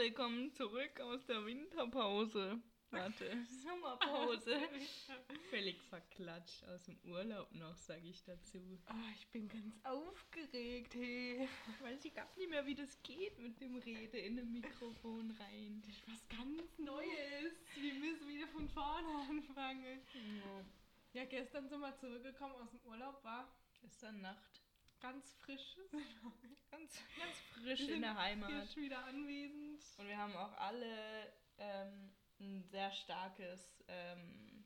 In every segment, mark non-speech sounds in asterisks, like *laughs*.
willkommen zurück aus der Winterpause. Warte, *laughs* Sommerpause. Völlig verklatscht aus dem Urlaub noch, sage ich dazu. Oh, ich bin ganz aufgeregt, hey. Ich weiß ich gar nicht mehr, wie das geht mit dem Rede in dem Mikrofon rein. Das ist was ganz Neues. Wir müssen wieder von vorne anfangen. Ja. Ja, gestern sind wir zurückgekommen aus dem Urlaub, war Gestern Nacht. Ganz frisch. *laughs* Ganz, ganz frisch Wir in der sind Heimat. Schon wieder anwesend. Und wir haben auch alle ähm, ein sehr starkes ähm,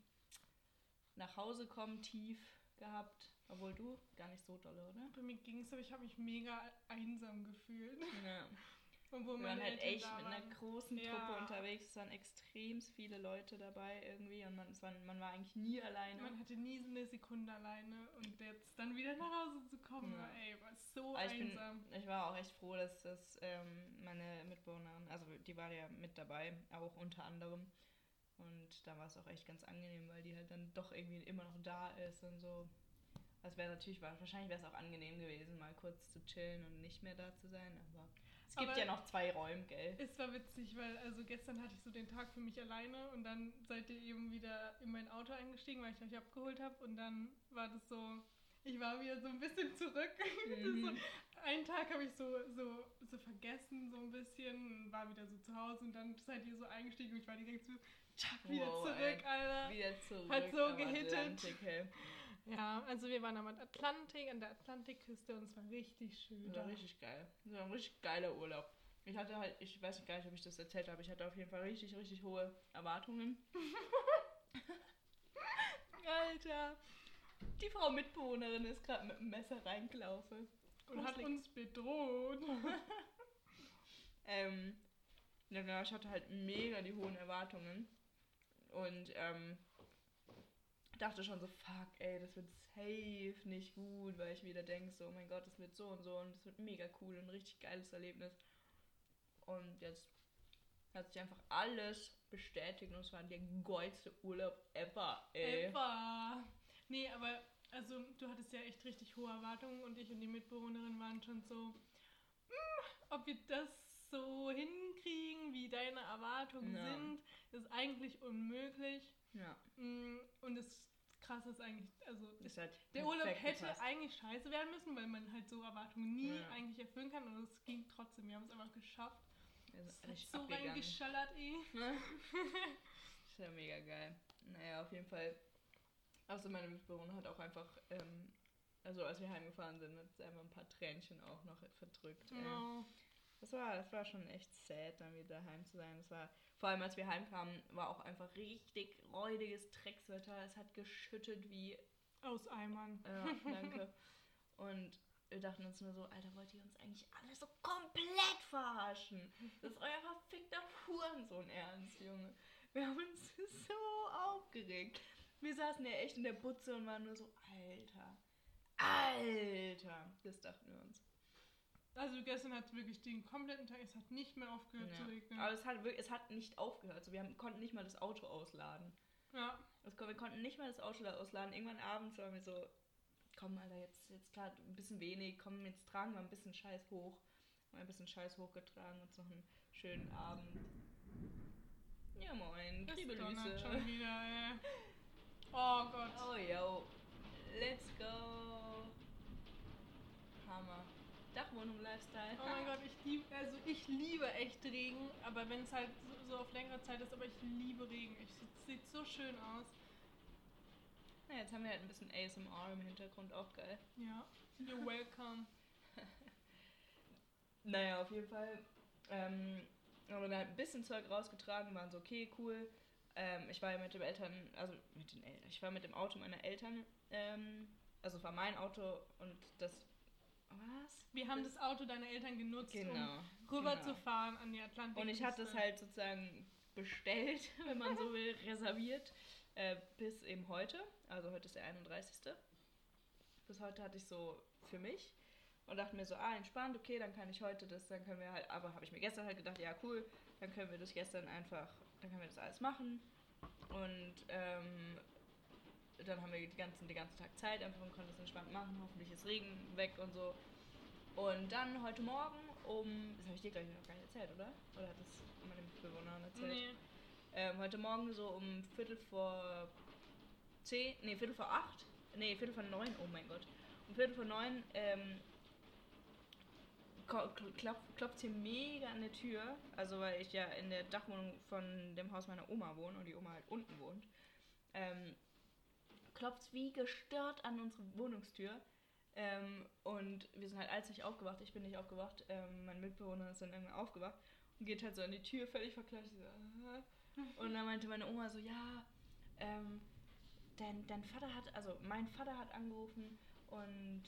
nach Hause kommen tief gehabt. Obwohl du gar nicht so dolle, oder? Bei mir ging es, aber ich habe mich mega einsam gefühlt. Ja. Obwohl Wir waren meine halt Eltern echt mit einer waren. großen Ja. Truppe unterwegs. Es waren extrem viele Leute dabei irgendwie und man, es war, man war eigentlich nie alleine. Man hatte nie so eine Sekunde alleine und jetzt dann wieder nach Hause zu kommen, Ja. war, ey, war so Aber ich, einsam. bin, ich war auch echt froh, dass das ähm, meine Mitbewohnerin, also die war ja mit dabei, auch unter anderem. Und da war es auch echt ganz angenehm, weil die halt dann doch irgendwie immer noch da ist und so. Das wäre natürlich, wahrscheinlich wäre es auch angenehm gewesen, mal kurz zu chillen und nicht mehr da zu sein, aber es gibt Aber- ja noch zwei Räume, gell? Es war witzig, weil also gestern hatte ich so den Tag für mich alleine und dann seid ihr eben wieder in mein Auto eingestiegen, weil ich euch abgeholt habe und dann war das so, ich war wieder so ein bisschen zurück. *laughs* Ist so, einen Tag habe ich so, so, so vergessen, so ein bisschen, war wieder so zu Hause und dann seid ihr so eingestiegen und ich war direkt so, tschack, wieder Wow, zurück. Alter. Wieder zurück Hat so gehittet. Atlantik, hey. Ja, also wir waren am Atlantik, an der Atlantikküste und es war richtig schön. Das war richtig geil. Das war ein richtig geiler Urlaub. Ich hatte halt, ich weiß gar nicht, ob ich das erzählt habe, ich hatte auf jeden Fall richtig, richtig hohe Erwartungen. *laughs* Alter. Die Frau Mitbewohnerin ist gerade mit dem Messer reingelaufen. und hat gruselig. uns bedroht. *laughs* Ähm, ja, ich hatte halt mega die hohen Erwartungen. Und ähm, dachte schon so, fuck, ey, das wird safe nicht gut, weil ich wieder denke, so, oh mein Gott, das wird so und so und das wird mega cool und richtig geiles Erlebnis. Und jetzt hat sich einfach alles bestätigt und es war der geilste Urlaub ever, ey. Ever. Nee, aber also du hattest ja echt richtig hohe Erwartungen und ich und die Mitbewohnerin waren schon so, "Hm, ob wir das so hinkriegen, wie deine Erwartungen Ja. sind, ist eigentlich unmöglich. Ja, Mm, Und das Krasse ist eigentlich, also ist halt der Urlaub hätte gepasst. eigentlich scheiße werden müssen, weil man halt so Erwartungen nie Ja. eigentlich erfüllen kann und es ging trotzdem. Wir haben es einfach geschafft. Es ist richtig so abgegangen. reingeschallert, eh. *laughs* ist ja mega geil. Naja, auf jeden Fall. Außer meine Mitbewohner hat auch einfach, ähm, also als wir heimgefahren sind, hat sie einfach ein paar Tränchen auch noch verdrückt. Oh. Das war, das war schon echt sad, dann wieder heim zu sein. Das war, vor allem als wir heimkamen, war auch einfach richtig räudiges Dreckswetter. Es hat geschüttet wie Aus Eimern. ja, danke. Und wir dachten uns nur so, Alter, wollt ihr uns eigentlich alle so komplett verarschen? Das ist euer verfickter Hurensohn ernst, Junge. Wir haben uns *laughs* so aufgeregt. Wir saßen ja echt in der Butze und waren nur so, Alter, Alter. Das dachten wir uns. Also gestern hat es wirklich den kompletten Tag, es hat nicht mehr aufgehört zu Ja. regnen. Aber es hat, wirklich, es hat nicht aufgehört. Also wir haben, konnten nicht mal das Auto ausladen. ja. Das, wir konnten nicht mal das Auto ausladen. Irgendwann abends waren wir so, komm Alter, jetzt, jetzt klar, ein bisschen wenig, komm, jetzt tragen wir ein bisschen Scheiß hoch. Haben ein bisschen Scheiß hochgetragen, uns noch einen schönen Abend. Ja moin, Das donnert schon wieder, *laughs* ey. Oh Gott. Oh yo, let's go. Hammer. Dachwohnung Lifestyle. Oh mein Gott, ich liebe, also ich liebe echt Regen, aber wenn es halt so, so auf längere Zeit ist, aber ich liebe Regen. Es sieht so schön aus. Na, jetzt haben wir halt ein bisschen ASMR im Hintergrund, auch geil. Ja. You're welcome. *laughs* Naja, auf jeden Fall ähm, haben wir dann halt ein bisschen Zeug rausgetragen, waren so, okay, cool. Ähm, ich war ja mit dem Eltern, also mit den Eltern, ich war mit dem Auto meiner Eltern, ähm, also war mein Auto und das, was? Wir haben das Auto deiner Eltern genutzt, Genau, um rüberzufahren an die Atlantik. Und ich hatte es halt sozusagen bestellt, *laughs* wenn man so will, reserviert, äh, bis eben heute, also heute ist der 31. Bis heute hatte ich so für mich und dachte mir so, ah, entspannt, okay, dann kann ich heute das, dann können wir halt, aber habe ich mir gestern halt gedacht, ja, cool, dann können wir das gestern einfach, dann können wir das alles machen. Und ähm, dann haben wir die ganzen, den ganzen Tag Zeit einfach und konnten es entspannt machen. Hoffentlich ist Regen weg und so. Und dann heute Morgen um. Das habe ich dir gleich noch gar nicht erzählt, oder? Oder hat das meine Mitbewohnerin erzählt? Nee. Ähm, heute Morgen so um Viertel vor zehn, nee, Viertel vor acht, nee, Viertel vor neun, oh mein Gott. Um Viertel vor neun, ähm, klopf, klopft hier mega an der Tür. Also, weil ich ja in der Dachwohnung von dem Haus meiner Oma wohne und die Oma halt unten wohnt. Ähm, klopft wie gestört an unsere Wohnungstür. Ähm, und wir sind halt als ich aufgewacht, ich bin nicht aufgewacht, ähm, mein Mitbewohner ist dann irgendwann aufgewacht und geht halt so an die Tür, völlig verkleidet. ich So, "Ah." und dann meinte meine Oma so, ja, ähm, dein, dein Vater hat, also mein Vater hat angerufen und,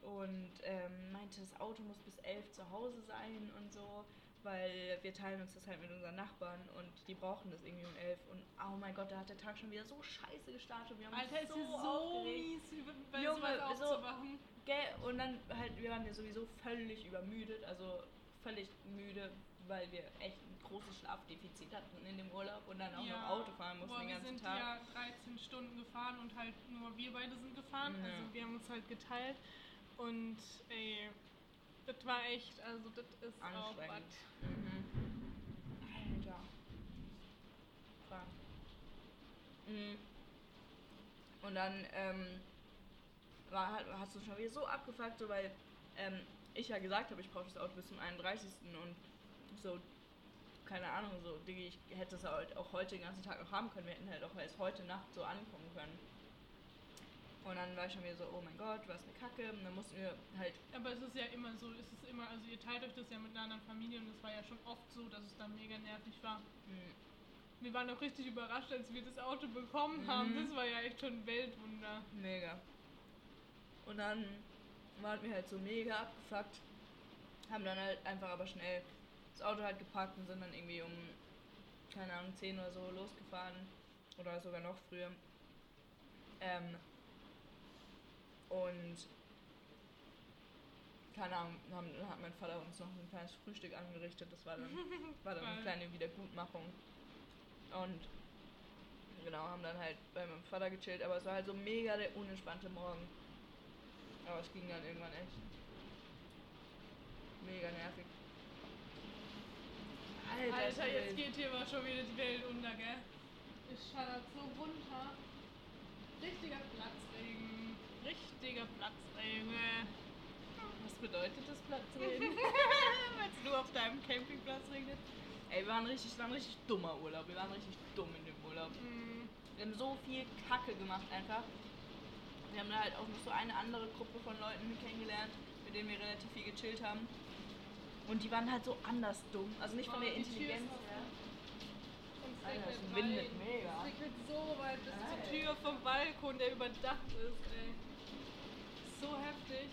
und ähm, meinte, das Auto muss bis elf zu Hause sein und so, weil wir teilen uns das halt mit unseren Nachbarn und die brauchen das irgendwie um elf. Und oh mein Gott, da hat der Tag schon wieder so scheiße gestartet. Wir haben Alter, uns ist so ja so aufgeregt. mies, bei Junge, sowas so-. Gell? Und dann halt, wir waren ja sowieso völlig übermüdet, also völlig müde, weil wir echt ein großes Schlafdefizit hatten in dem Urlaub und dann auch noch Auto fahren mussten boah, den wir ganzen sind Tag. ja 13 Stunden gefahren und halt nur wir beide sind gefahren. Ja. Also wir haben uns halt geteilt. Und ey, das war echt, also das ist auch was. Mhm. Alter. Krank. Mhm. Und dann ähm, war, hat- hast du schon wieder so abgefuckt, so weil ähm, ich ja gesagt habe, ich brauche das Auto bis zum 31. und so, keine Ahnung, so, Diggi, ich hätte es halt auch heute den ganzen Tag noch haben können. Wir hätten halt auch erst heute Nacht so ankommen können. Und dann war ich schon wieder so, oh mein Gott, was eine Kacke. Und dann mussten wir halt Aber es ist ja immer so, es ist immer, also ihr teilt euch das ja mit einer anderen Familie und es war ja schon oft so, dass es dann mega nervig war. mh, Wir waren auch richtig überrascht, als wir das Auto bekommen haben. Mhm. Das war ja echt schon ein Weltwunder. Mega. Und dann waren wir halt so mega abgefuckt. Haben dann halt einfach aber schnell das Auto halt gepackt und sind dann irgendwie um, keine Ahnung, 10 oder so losgefahren. Oder sogar noch früher. Ähm, und keine Ahnung, haben, dann hat mein Vater uns noch ein kleines Frühstück angerichtet. Das war dann, war dann eine *laughs* kleine Wiedergutmachung. Und genau, haben dann halt bei meinem Vater gechillt, aber es war halt so mega der unentspannte Morgen. Aber es ging dann irgendwann echt. Mega nervig. Alter, Alter, jetzt geht hier aber schon wieder die Welt unter, gell? Es schallert so runter. Richtiger Platzregen. Richtiger Platzregen. Was bedeutet das Platzregen? *laughs* Weil es nur auf deinem Campingplatz regnet? Ey, wir waren richtig, es war ein richtig dummer Urlaub. Wir waren richtig dumm in dem Urlaub. Mm, Wir haben so viel Kacke gemacht einfach. Wir haben da halt auch noch so eine andere Gruppe von Leuten kennengelernt, mit denen wir relativ viel gechillt haben. Und die waren halt so anders dumm. Also nicht von Oh, der ist Intelligenz her. Alter, es windet mega. Es regnet so weit bis zur. Tür vom Balkon, der überdacht ist, ey. So heftig.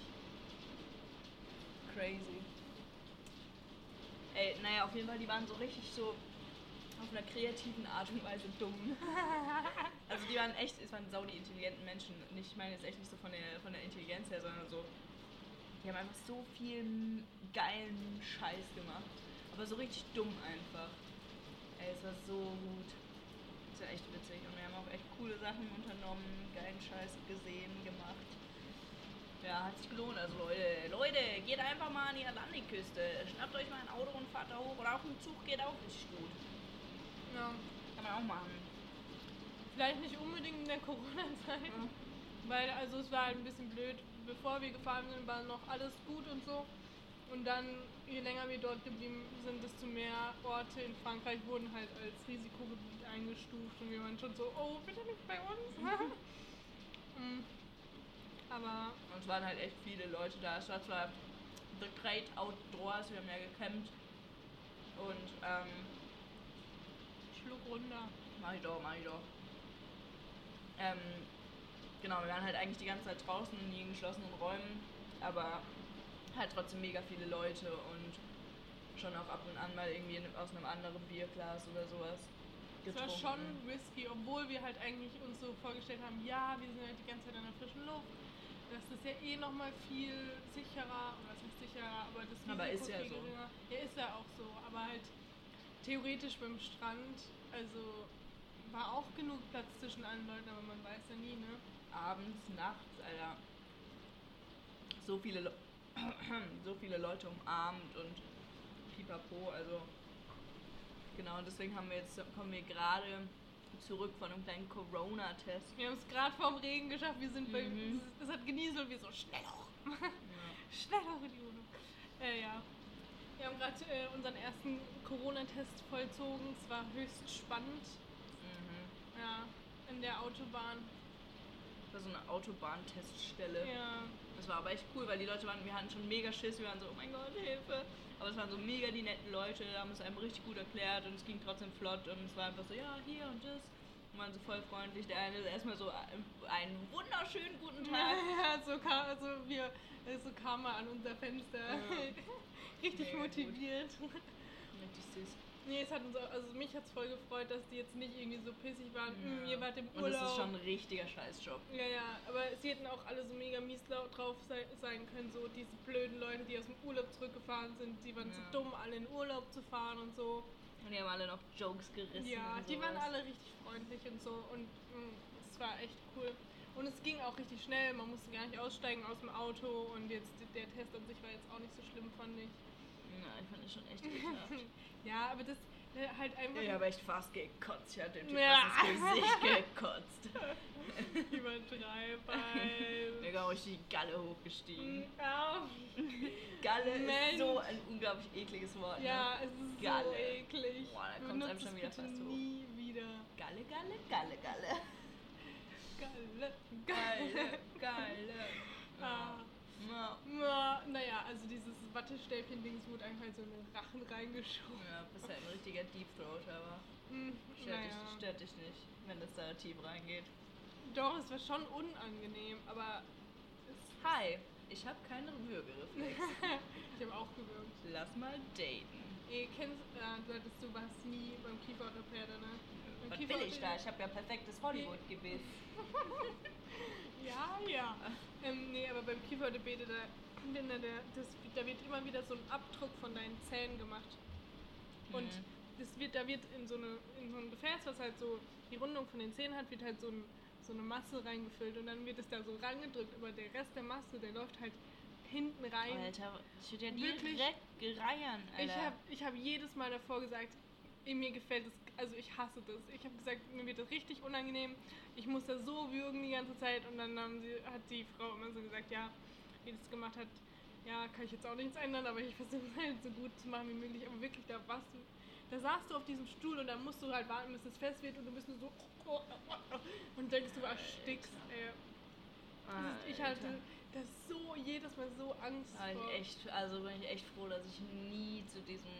Crazy. Ey, naja, auf jeden Fall, die waren so richtig so auf einer kreativen Art und Weise dumm. *laughs* also die waren echt, es waren sau die intelligenten Menschen. Nicht, ich meine jetzt echt nicht so von der, von der Intelligenz her, sondern so, die haben einfach so viel geilen Scheiß gemacht. Aber so richtig dumm einfach. Ey, es war so gut. Das war echt witzig. Und wir haben auch echt coole Sachen unternommen, geilen Scheiß gesehen, gemacht. Ja, hat sich gelohnt. Also Leute, Leute, geht einfach mal an die Atlantikküste. Schnappt euch mal ein Auto und fahrt da hoch. Oder auch ein Zug geht auch richtig gut. Ja. Kann man auch machen. Vielleicht nicht unbedingt in der Corona-Zeit. Ja. Weil, also es war halt ein bisschen blöd. Bevor wir gefahren sind, war noch alles gut und so. Und dann, je länger wir dort geblieben sind, desto mehr Orte in Frankreich wurden halt als Risikogebiet eingestuft. Und wir waren schon so, oh, bitte nicht bei uns. *laughs* *laughs* Mm. Aber Und es waren halt echt viele Leute da. Es war zwar The Great Outdoors, wir haben ja gecampt. Und, ähm, Schluck runter. mach ich doch, mach ich doch. Ähm, genau, wir waren halt eigentlich die ganze Zeit draußen in den geschlossenen Räumen. Aber halt trotzdem mega viele Leute und schon auch ab und an mal irgendwie in- aus einem anderen Bierglas oder sowas. Es war getrunken. schon risky, obwohl wir halt eigentlich uns so vorgestellt haben, ja, wir sind halt die ganze Zeit an der frischen Luft. Das ist ja eh nochmal viel sicherer, oder was heißt sicherer, aber das Aber Risiko ist ja viel so. geringer. Ja, ist ja auch so, aber halt theoretisch beim Strand, also war auch genug Platz zwischen allen Leuten, aber man weiß ja nie, ne? abends, nachts, Alter. So viele Le *clears throat* so viele Leute umarmt und pipapo, also genau, deswegen haben wir jetzt, kommen wir gerade zurück von einem kleinen Corona-Test. Wir haben es gerade vorm Regen geschafft. Wir sind bei. Mhm. Es, es hat genieselt, wir so schnell hoch. Ja. *laughs* schnell hoch in die Wohnung. Äh, ja. Wir haben gerade äh, unseren ersten Corona-Test vollzogen. Es war höchst spannend. Mhm. Ja. In der Autobahn. Das war so eine Autobahnteststelle. Ja. Das war aber echt cool, weil die Leute waren, wir hatten schon mega Schiss, wir waren so, oh mein Gott, Hilfe. Aber es waren so mega die netten Leute, haben es einem richtig gut erklärt und es ging trotzdem flott und es war einfach so, ja, hier und das. Und waren so voll freundlich. Der eine ist erstmal so, äh, einen wunderschönen guten Tag. *laughs* Ja, so kam, also wir, so kam er an unser Fenster. Ja. *laughs* Richtig Mega gut. motiviert. Richtig süß. Nee, es hat uns, auch- also mich hat es voll gefreut, dass die jetzt nicht irgendwie so pissig waren. "Mm, Ja. ihr wart im Und Urlaub. es ist schon ein richtiger Scheißjob. Ja, ja, aber sie hätten auch alle so mega mies drauf sei, sein können, so diese blöden Leute, die aus dem Urlaub zurückgefahren sind, die waren Ja. so dumm, alle in Urlaub zu fahren und so. Und die haben alle noch Jokes gerissen. Ja, und die waren alle richtig freundlich und so und mm, es war echt cool. Und es ging auch richtig schnell, man musste gar nicht aussteigen aus dem Auto und jetzt der Test an sich war jetzt auch nicht so schlimm, fand ich. Ja, ich fand das schon echt ekelhaft. *laughs* Ja, aber das äh, halt einfach Ich habe echt fast gekotzt. Ich hatte dem Typ Ja. fast ins Gesicht *laughs* gekotzt. *laughs* übertreiben. Mega ruhig die Galle hochgestiegen. Ja, Galle Mensch. ist so ein unglaublich ekliges Wort. Ne? ja, es ist so Galle. eklig. Boah, da kommt's einem Benutzt schon es wieder fast hoch. nie wieder. Galle, Galle, Galle, Galle. Galle, Galle, Galle. Ah. Ja. Na, naja, also dieses Wattestäbchen-Dings wurde einfach in so einen Rachen reingeschoben. Ja, bist halt ein richtiger Deep Throat, aber Hm, stört, naja. dich, stört dich nicht, wenn es da tief reingeht. Doch, es war schon unangenehm, aber es, Hi, ich habe keine Würgereflex. *laughs* ich habe auch gewürgt. Lass mal daten. Ihr kennst, äh, du hattest, du warst nie beim Kieferorthopäde, ne? Beim Was will ich da? Ich habe ja perfektes Hollywood-Gebiss. *laughs* Ja, ja. *laughs* Ähm, nee, aber beim Kieferorthopäde, da, da, der, das, da wird immer wieder so ein Abdruck von deinen Zähnen gemacht. Und Mhm. das wird, da wird in so, eine, in so ein Gefäß, was halt so die Rundung von den Zähnen hat, wird halt so, ein, so eine Masse reingefüllt und dann wird es da so rangedrückt, aber der Rest der Masse, der läuft halt hinten rein. Alter, ich würde ja Wirklich? direkt gereiern, Alter. Ich habe ich hab jedes Mal davor gesagt, mir gefällt es, also ich hasse das. Ich habe gesagt, mir wird das richtig unangenehm. Ich muss da so würgen die ganze Zeit und dann haben sie, hat die Frau immer so gesagt, ja, wie das gemacht hat, ja, kann ich jetzt auch nichts ändern, aber ich versuche es halt so gut zu machen wie möglich. Aber wirklich, da warst du, da saßt du auf diesem Stuhl und dann musst du halt warten, bis es fest wird und du bist nur so und denkst, du erstickst. Ey. Ist, ich hatte das so jedes Mal so Angst Da vor. ich echt, also bin ich echt froh, dass ich nie zu diesem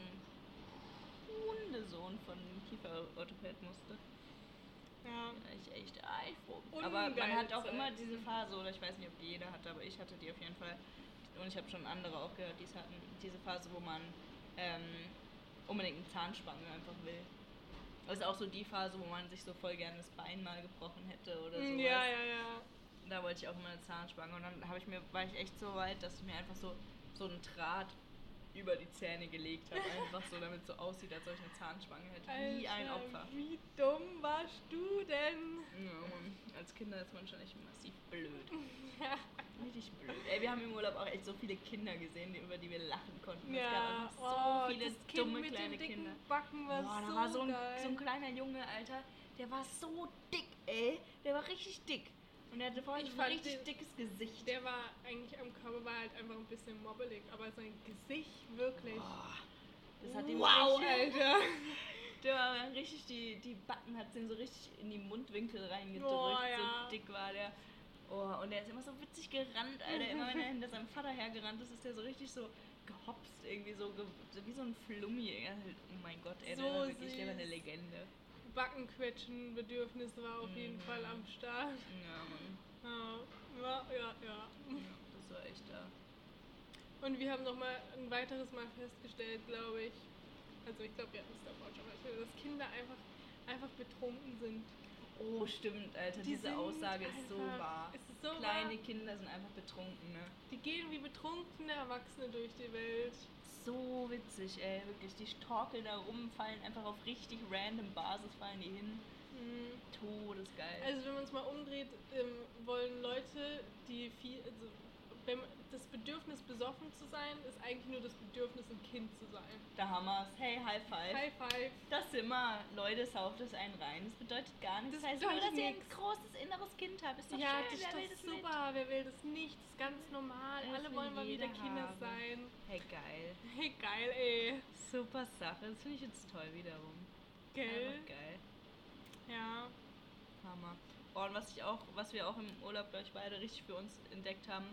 Hundesohn von Kieferorthopäd musste. Ja. Bin ich echt froh. Aber man hat auch immer diese Phase, oder ich weiß nicht, ob die jeder hatte, aber ich hatte die auf jeden Fall. Und ich habe schon andere auch gehört, die es hatten. Diese Phase, wo man ähm, unbedingt eine Zahnspange einfach will. Das ist auch so die Phase, wo man sich so voll gerne das Bein mal gebrochen hätte oder sowas. Mm, Ja, ja, ja. Da wollte ich auch immer eine Zahnspange und dann habe ich mir, war ich echt so weit, dass ich mir einfach so, so einen Draht über die Zähne gelegt habe. Einfach so, damit es so aussieht, als ob ich eine Zahnspange hätte. Wie ein Alter, Opfer. Wie dumm warst du denn? Ja. Als Kinder ist man schon echt massiv blöd. *laughs* Ja, Richtig blöd. Ey, wir haben im Urlaub auch echt so viele Kinder gesehen, über die wir lachen konnten. Es gab ja. so oh, viele dumme mit kleine Kinder. Backen war Boah, da so war so ein, so ein kleiner Junge, Alter, der war so dick, ey. Der war richtig dick. Und er hatte vorhin Ich ein richtig den- dickes Gesicht. der war eigentlich am Körper war halt einfach ein bisschen mobbelig, aber sein Gesicht wirklich. Boah, das hat wow, richtig, Alter. *laughs* Der war richtig, die, die Backen hat den so richtig in die Mundwinkel reingedrückt. Boah, ja. So dick war der. Oh, und der ist immer so witzig gerannt, Alter. Immer wenn er *laughs* hinter seinem Vater hergerannt ist, ist der so richtig so gehopst, irgendwie so, wie so ein Flummi. Er halt- Oh mein Gott, ey, So der war wirklich, der war eine süß. Legende. Backenquetschen, Bedürfnis war auf jeden Mhm. Fall am Start. Ja, Mann. Ja, ja, ja. ja. Das war echt da. Und wir haben noch mal ein weiteres Mal festgestellt, glaube ich. Also ich glaube, wir hatten es davor schon mal, erzählt, dass Kinder einfach, einfach betrunken sind. Oh, stimmt, Alter. Die Diese Aussage ist so einfach- wahr. ist so Kleine wahr. Kinder sind einfach betrunken, ne? Die gehen wie betrunkene Erwachsene durch die Welt. So witzig, ey, wirklich. Die torkeln da rum, fallen einfach auf richtig random Basis, fallen die hin. Mhm. Todesgeil. Also wenn man es mal umdreht, ähm, wollen Leute, die viel, also wenn das Bedürfnis, besoffen zu sein, ist eigentlich nur das Bedürfnis, ein Kind zu sein. Da haben wir's. Hey, High Five. High five. Das sind wir. Leute, sauft es einen rein. Das bedeutet gar nichts. Das Das, heißt nur, dass ihr ein großes inneres Kind habt. Ist doch Ja, schön. das ist Wer will doch das nicht? super. Wer will das nicht? Das ist ganz normal. Das Alle wollen mal wieder Kinder haben. sein. Hey, geil. Hey, geil, ey. Super Sache. Das finde ich jetzt toll wiederum. Gell? Einfach geil. Ja. Hammer. Oh, und was ich auch, was wir auch im Urlaub, glaube ich, beide richtig für uns entdeckt haben,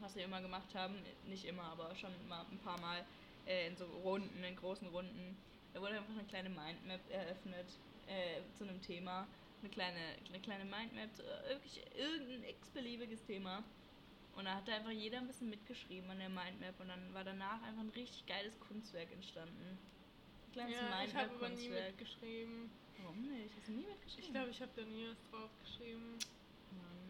was wir immer gemacht haben, nicht immer, aber schon mal ein paar Mal äh, in so Runden, in großen Runden, da wurde einfach eine kleine Mindmap eröffnet äh, zu einem Thema. Eine kleine, eine kleine Mindmap, zu, äh, wirklich irgendein x-beliebiges Thema. Und da hat einfach jeder ein bisschen mitgeschrieben an der Mindmap und dann war danach einfach ein richtig geiles Kunstwerk entstanden. Ein kleines ja ich habe aber nie mitgeschrieben. Warum nicht? Hast du nie mitgeschrieben? Ich glaube, ich habe da nie was drauf geschrieben.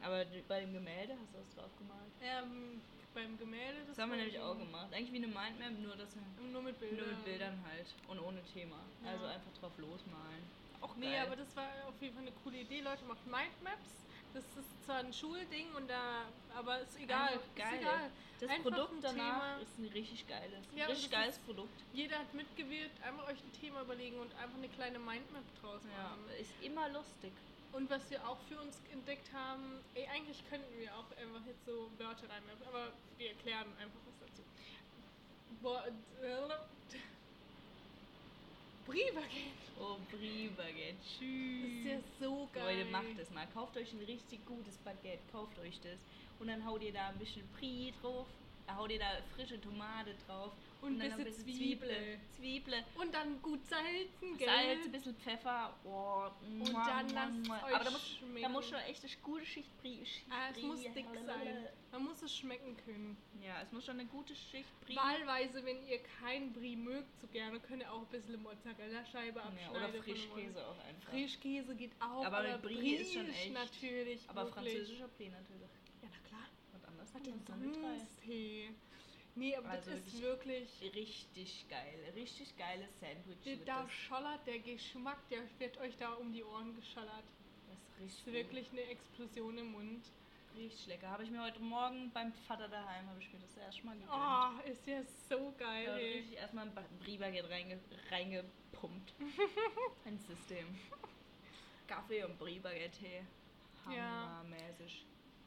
Aber bei dem Gemälde hast du was drauf gemalt. Ähm, beim Gemälde, Das, haben wir nämlich auch gemacht. Eigentlich wie eine Mindmap, nur, das, Nur mit Bildern. nur mit Bildern halt. Und ohne Thema. Ja. Also einfach drauf losmalen. Auch Nee, geil. aber das war auf jeden Fall eine coole Idee. Leute, macht Mindmaps. Das ist zwar ein Schulding und da, aber ist egal. Einfach geil. Ist egal. das einfach Produkt danach Thema. ist ein richtig geiles. Ja, richtig das geiles ist- Produkt. Jeder hat mitgewirkt. Einfach euch ein Thema überlegen und einfach eine kleine Mindmap draus Ja, machen. ist immer lustig. Und was wir auch für uns entdeckt haben, ey, eigentlich könnten wir auch einfach jetzt so Wörter reinmappen, aber wir erklären einfach was dazu. Äh, *laughs* Brie-Baguette. Oh, Brie-Baguette. Das Tschüss. ist ja so geil. Leute, macht es mal. Kauft euch ein richtig gutes Baguette. Kauft euch das. Und dann haut ihr da ein bisschen Brie drauf. Dann haut ihr da frische Tomate drauf. Und dann ein bisschen Zwiebel. Zwiebel. Zwiebel. Und dann gut salzen, gell? Salz, ein bisschen Pfeffer. Oh, Und dann lasst es Aber da euch muss, schmecken. da muss schon echt eine gute Schicht Brie. Ah, es muss dick sein. Man muss es schmecken können. Ja, es muss schon eine gute Schicht Brie. Wahlweise, wenn ihr kein Brie mögt, so gerne, könnt ihr auch ein bisschen Mozzarella-Scheibe Ja, abschneiden. oder von dem Frischkäse auch einfach. Frischkäse geht auch, Aber aber, Brie Brie ist schon echt. natürlich Aber wirklich. französischer Brie natürlich. Ja, na klar. Und anders Was denn sonst? Hey. Nee, aber Also das ist wirklich... Richtig geil. Richtig geiles Sandwich. Da das. schollert der Geschmack, der wird euch da um die Ohren geschallert. Das ist Das richtig, ist wirklich eine Explosion im Mund. richtig lecker. Habe ich mir heute Morgen beim Vater daheim, habe ich mir das erst mal gegönnt. Oh, ist ja so geil, Da hab ich erstmal ein Brie-Baguette reinge reingepumpt. *laughs* ein System. Kaffee und Brie-Baguette. hey. Ja.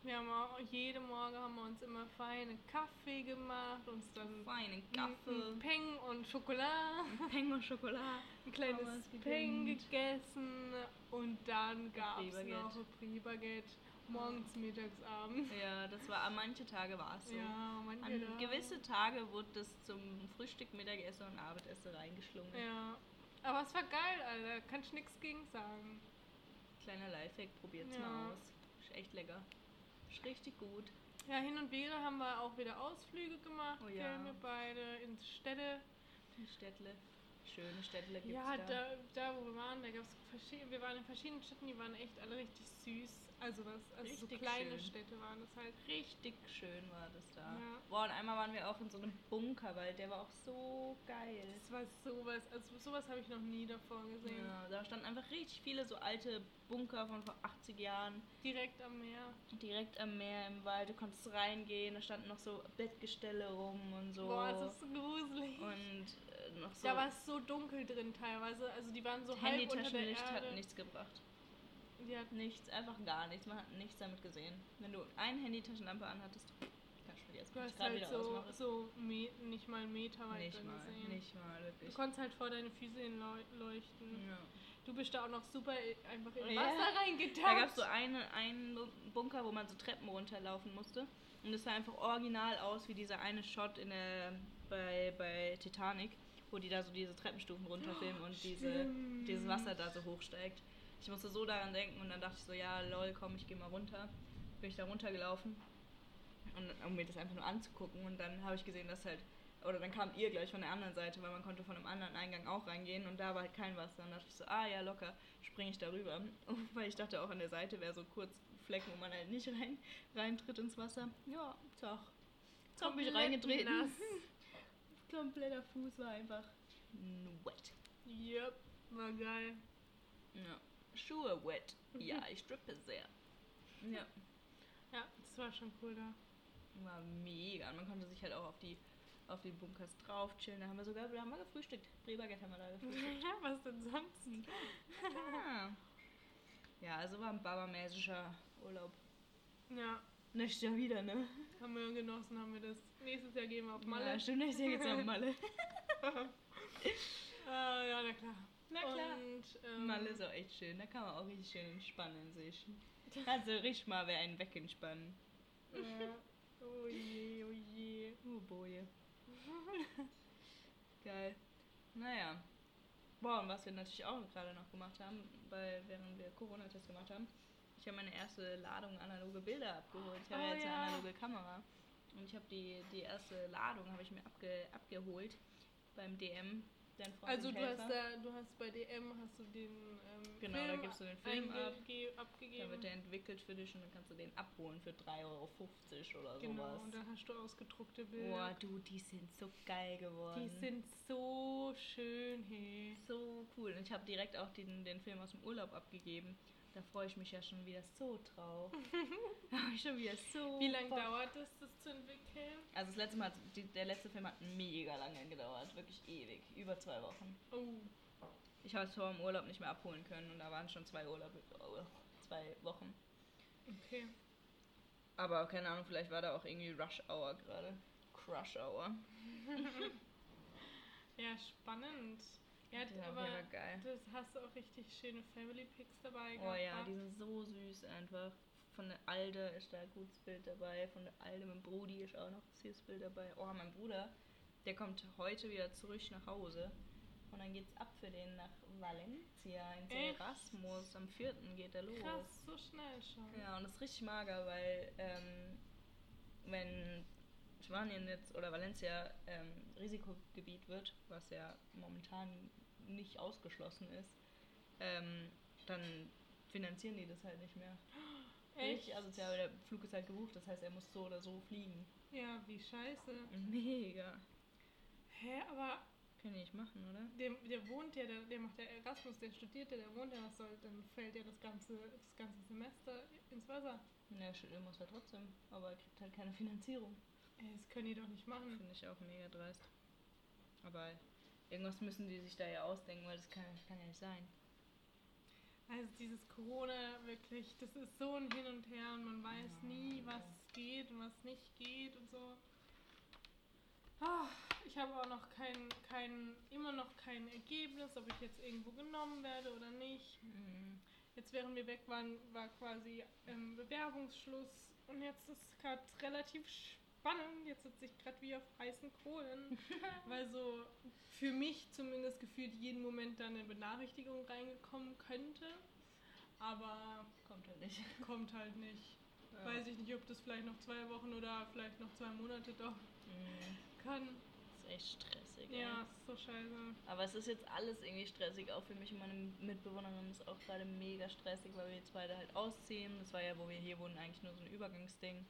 Wir haben auch, jeden Morgen haben wir uns immer feinen Kaffee gemacht, uns dann Feinen ein- Kaffee. Peng und Schokolade, Peng und Schokolade. *laughs* ein kleines Peng gegessen und dann gab es noch ein Brie-Baguette. Morgens, mittags, abends. Ja, das war, an manche Tage war es so. Ja, manche An da. gewisse Tage wurde das zum Frühstück, Mittagessen und Abendessen reingeschlungen. Ja. Aber es war geil, Alter. Kann ich nichts gegen sagen. Kleiner Lifehack, probiert's Ja. mal aus. Ist echt lecker. Ist richtig gut. Ja, hin und wieder haben wir auch wieder Ausflüge gemacht, Oh ja. wir beide ins Städte. Die Städtle. Schöne Städtle gibt's Ja, da. da, da wo wir waren, da gab es verschiedene, wir waren in verschiedenen Städten, die waren echt alle richtig süß. Also was, also so kleine schön. Städte waren das halt. Richtig schön war das da. Ja. Boah, und einmal waren wir auch in so einem Bunkerwald, der war auch so geil. Das war sowas, also sowas habe ich noch nie davor gesehen. Ja, da standen einfach richtig viele so alte Bunker von vor 80 Jahren, Direkt am Meer. direkt am Meer im Wald. Du konntest reingehen, da standen noch so Bettgestelle rum und so. Boah, das ist so gruselig. und äh, noch so da war es so dunkel drin teilweise, also die waren so halb unter der Handytaschenlicht Erde. hat nichts gebracht. Die hat, Nichts, einfach gar nichts. Man hat nichts damit gesehen. Wenn du eine Handytaschenlampe anhattest, kannst du vergessen. du hast halt wieder so, so nicht mal einen Meter weit Nicht mal, gesehen. nicht mal, Du wirklich. konntest halt vor deine Füße hin leu- leuchten. Ja. Du bist da auch noch super i- einfach in Ja. Wasser reingetaucht. Da gab es so eine, einen Bunker, wo man so Treppen runterlaufen musste. Und es sah einfach original aus wie dieser eine Shot in der, bei, bei Titanic, wo die da so diese Treppenstufen runterfilmen und diese, dieses Wasser da so hochsteigt. Ich musste so daran denken und dann dachte ich so, ja lol, komm, ich gehe mal runter. Bin ich da runtergelaufen, und, um mir das einfach nur anzugucken. Und dann habe ich gesehen, dass halt, oder dann kam ihr gleich von der anderen Seite, weil man konnte von einem anderen Eingang auch reingehen und da war halt kein Wasser. Und dann dachte ich so, ah ja, locker, springe ich da rüber. *laughs* weil ich dachte auch an der Seite wäre so kurz Flecken, wo man halt nicht rein, reintritt ins Wasser. Ja, doch. Jetzt hab ich reingetreten. nass. *laughs* Kompletter Fuß war einfach wet. Yep, war geil. Ja. Schuhe wet. Ja, ich strippe sehr. Ja. Ja, das war schon cool da. War mega. Und man konnte sich halt auch auf die, auf die Bunkers drauf chillen. Da haben wir sogar da haben wir gefrühstückt. Rehbaguette haben wir da gefrühstückt. Ja, *laughs* was denn sonst? ja. ja, also war ein babamäßiger Urlaub. Ja, Nicht schon wieder, ne? haben wir genossen, haben wir das. Nächstes Jahr gehen wir auf Malle. Ja, stimmt, nächstes Jahr geht's auf Malle. Äh, *laughs* ja, na klar. Na klar. Und, ähm, Malle ist auch echt schön. Da kann man auch richtig schön entspannen sich. Du richtig mal wer einen wegentspannen. Ja. Oh je, oh je. Oh boje. Geil. Naja. Boah, und was wir natürlich auch gerade noch gemacht haben, weil während wir Corona-Test gemacht haben, ich habe meine erste Ladung analoge Bilder abgeholt. Ich habe Oh jetzt ja. eine analoge Kamera. Und ich habe die, die erste Ladung habe ich mir abge, abgeholt beim DM. Dein Freund Also du hast da, du hast bei DM hast du den ähm, Genau, da Film gibst du den Film ab. eingege- Da abgegeben. wird der entwickelt für dich und dann kannst du den abholen für 3,50 Euro oder genau, sowas. und dann hast du ausgedruckte Boah, Bilder. du, die sind so geil geworden. Die sind so schön, hey. so cool. Und ich habe direkt auch den, den Film aus dem Urlaub abgegeben. Da freue ich mich ja schon wieder so drauf. *laughs* da ich schon wieder so. Wie lange dauert es, das zu entwickeln? Also das letzte Mal, die, der letzte Film hat mega lange gedauert, wirklich ewig, über zwei Wochen. Oh, Ich habe es vor dem Urlaub nicht mehr abholen können und da waren schon zwei Urlaube, oh, zwei Wochen. okay. Aber keine Ahnung, vielleicht war da auch irgendwie Rush Hour gerade. Crush Hour. *laughs* Ja, spannend. Ja, Die waren aber geil. das hast du auch richtig schöne Family Pics dabei Oh gehabt. ja, wa? die sind so süß einfach. Von der Alde ist da ein gutes Bild dabei. Von der Alde mit dem Brudi ist auch noch ein süßes Bild dabei. Oh, mein Bruder, der kommt heute wieder zurück nach Hause. Und dann geht's ab für den nach Valencia ins Echt? Erasmus. Am 4. geht er los. Krass, so schnell schon. Ja, und das ist richtig mager, weil ähm, wenn Spanien jetzt oder Valencia ähm, Risikogebiet wird, was ja momentan nicht ausgeschlossen ist, ähm, dann finanzieren die das halt nicht mehr. Echt? Asozial, weil der Flug ist halt gebucht, das heißt, er muss so oder so fliegen. Ja, wie scheiße. Mega. Hä, aber Kann ich nicht machen, oder? der, der wohnt ja, der, der macht ja Erasmus, der studiert ja, der wohnt ja, was soll, dann fällt ja das ganze, das ganze Semester ins Wasser. Ja, er muss halt trotzdem, aber er kriegt halt keine Finanzierung. Ey, das können die doch nicht machen. Finde ich auch mega dreist. Aber irgendwas müssen die sich da ja ausdenken, weil das kann, kann ja nicht sein. Also dieses Corona wirklich, das ist so ein Hin und Her und man weiß Ja. nie, was geht und was nicht geht und so. Ah, ich habe auch noch kein, kein, immer noch kein Ergebnis, ob ich jetzt irgendwo genommen werde oder nicht. Mhm. Jetzt während wir weg waren, war quasi ähm, Bewerbungsschluss und jetzt ist gerade relativ spannend. Jetzt sitze ich gerade wie auf heißen Kohlen, *laughs* weil so für mich zumindest gefühlt jeden Moment da eine Benachrichtigung reingekommen könnte. Aber Kommt halt nicht. kommt halt nicht. Ja. Weiß ich nicht, ob das vielleicht noch zwei Wochen oder vielleicht noch zwei Monate dauern Mhm. kann. ist echt stressig. Ja, ist so scheiße. Aber es ist jetzt alles irgendwie stressig, auch für mich und meine Mitbewohnerin ist auch gerade mega stressig, weil wir jetzt beide halt ausziehen. Das war ja, wo wir hier wohnen, eigentlich nur so ein Übergangsding.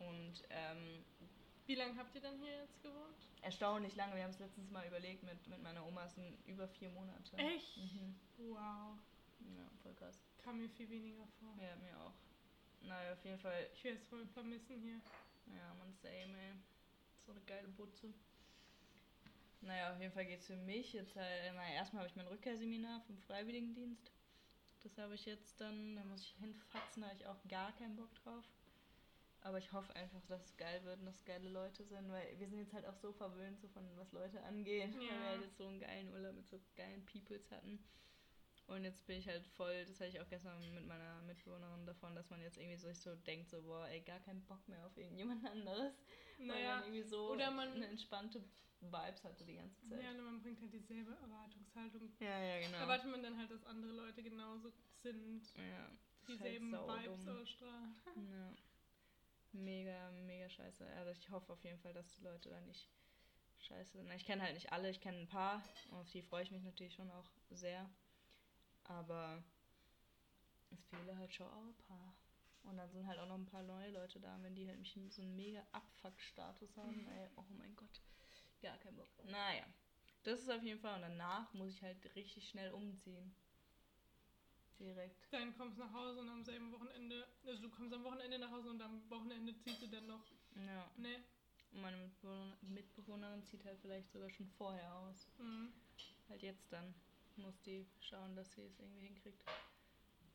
Und ähm, Wie lange habt ihr dann hier jetzt gewohnt? erstaunlich lange, wir haben es letztens mal überlegt mit, mit meiner Oma, es sind über vier Monate. Echt? Mhm. Wow. Ja, voll krass. Kam mir viel weniger vor. Ja, mir auch. Naja, auf jeden Fall, Ich werde es voll vermissen hier. ja, man, same, ey. So eine geile Butze. Naja, auf jeden Fall geht es für mich jetzt halt, naja, erstmal habe ich mein Rückkehrseminar vom Freiwilligendienst. Das habe ich jetzt dann, da muss ich hinfatzen, da habe ich auch gar keinen Bock drauf. Aber ich hoffe einfach, dass es geil wird und dass geile Leute sind, weil wir sind jetzt halt auch so verwöhnt, so von was Leute angeht, weil Ja. wir halt jetzt so einen geilen Urlaub mit so geilen Peoples hatten. Und jetzt bin ich halt voll, das hatte ich auch gestern mit meiner Mitbewohnerin davon, dass man jetzt irgendwie sich so denkt, so, boah, ey, gar keinen Bock mehr auf irgendjemand anderes. Weil Naja, man irgendwie so oder man- eine entspannte Vibes hatte die ganze Zeit. ja, man bringt halt dieselbe Erwartungshaltung. Ja, ja, genau. Erwartet man dann halt, dass andere Leute genauso sind, ja, ist dieselben halt Vibes saudumm. ausstrahlen. Ja. Mega, mega scheiße. Also ich hoffe auf jeden Fall, dass die Leute da nicht scheiße sind. Ich kenne halt nicht alle, ich kenne ein paar. Und auf die freue ich mich natürlich schon auch sehr. Aber es fehlen halt schon auch ein paar. Und dann sind halt auch noch ein paar neue Leute da. Wenn die halt mich so einen mega Abfuck-Status haben, ey, oh mein Gott, gar kein Bock. Naja, das ist auf jeden Fall. Und danach muss ich halt richtig schnell umziehen. Direkt. Dann kommst du nach Hause und am selben Wochenende, also du kommst am Wochenende nach Hause und am Wochenende ziehst du dann noch Ja. Ne? Und meine Mitbewohner- Mitbewohnerin zieht halt vielleicht sogar schon vorher aus. Mhm. Halt jetzt dann muss die schauen, dass sie es irgendwie hinkriegt.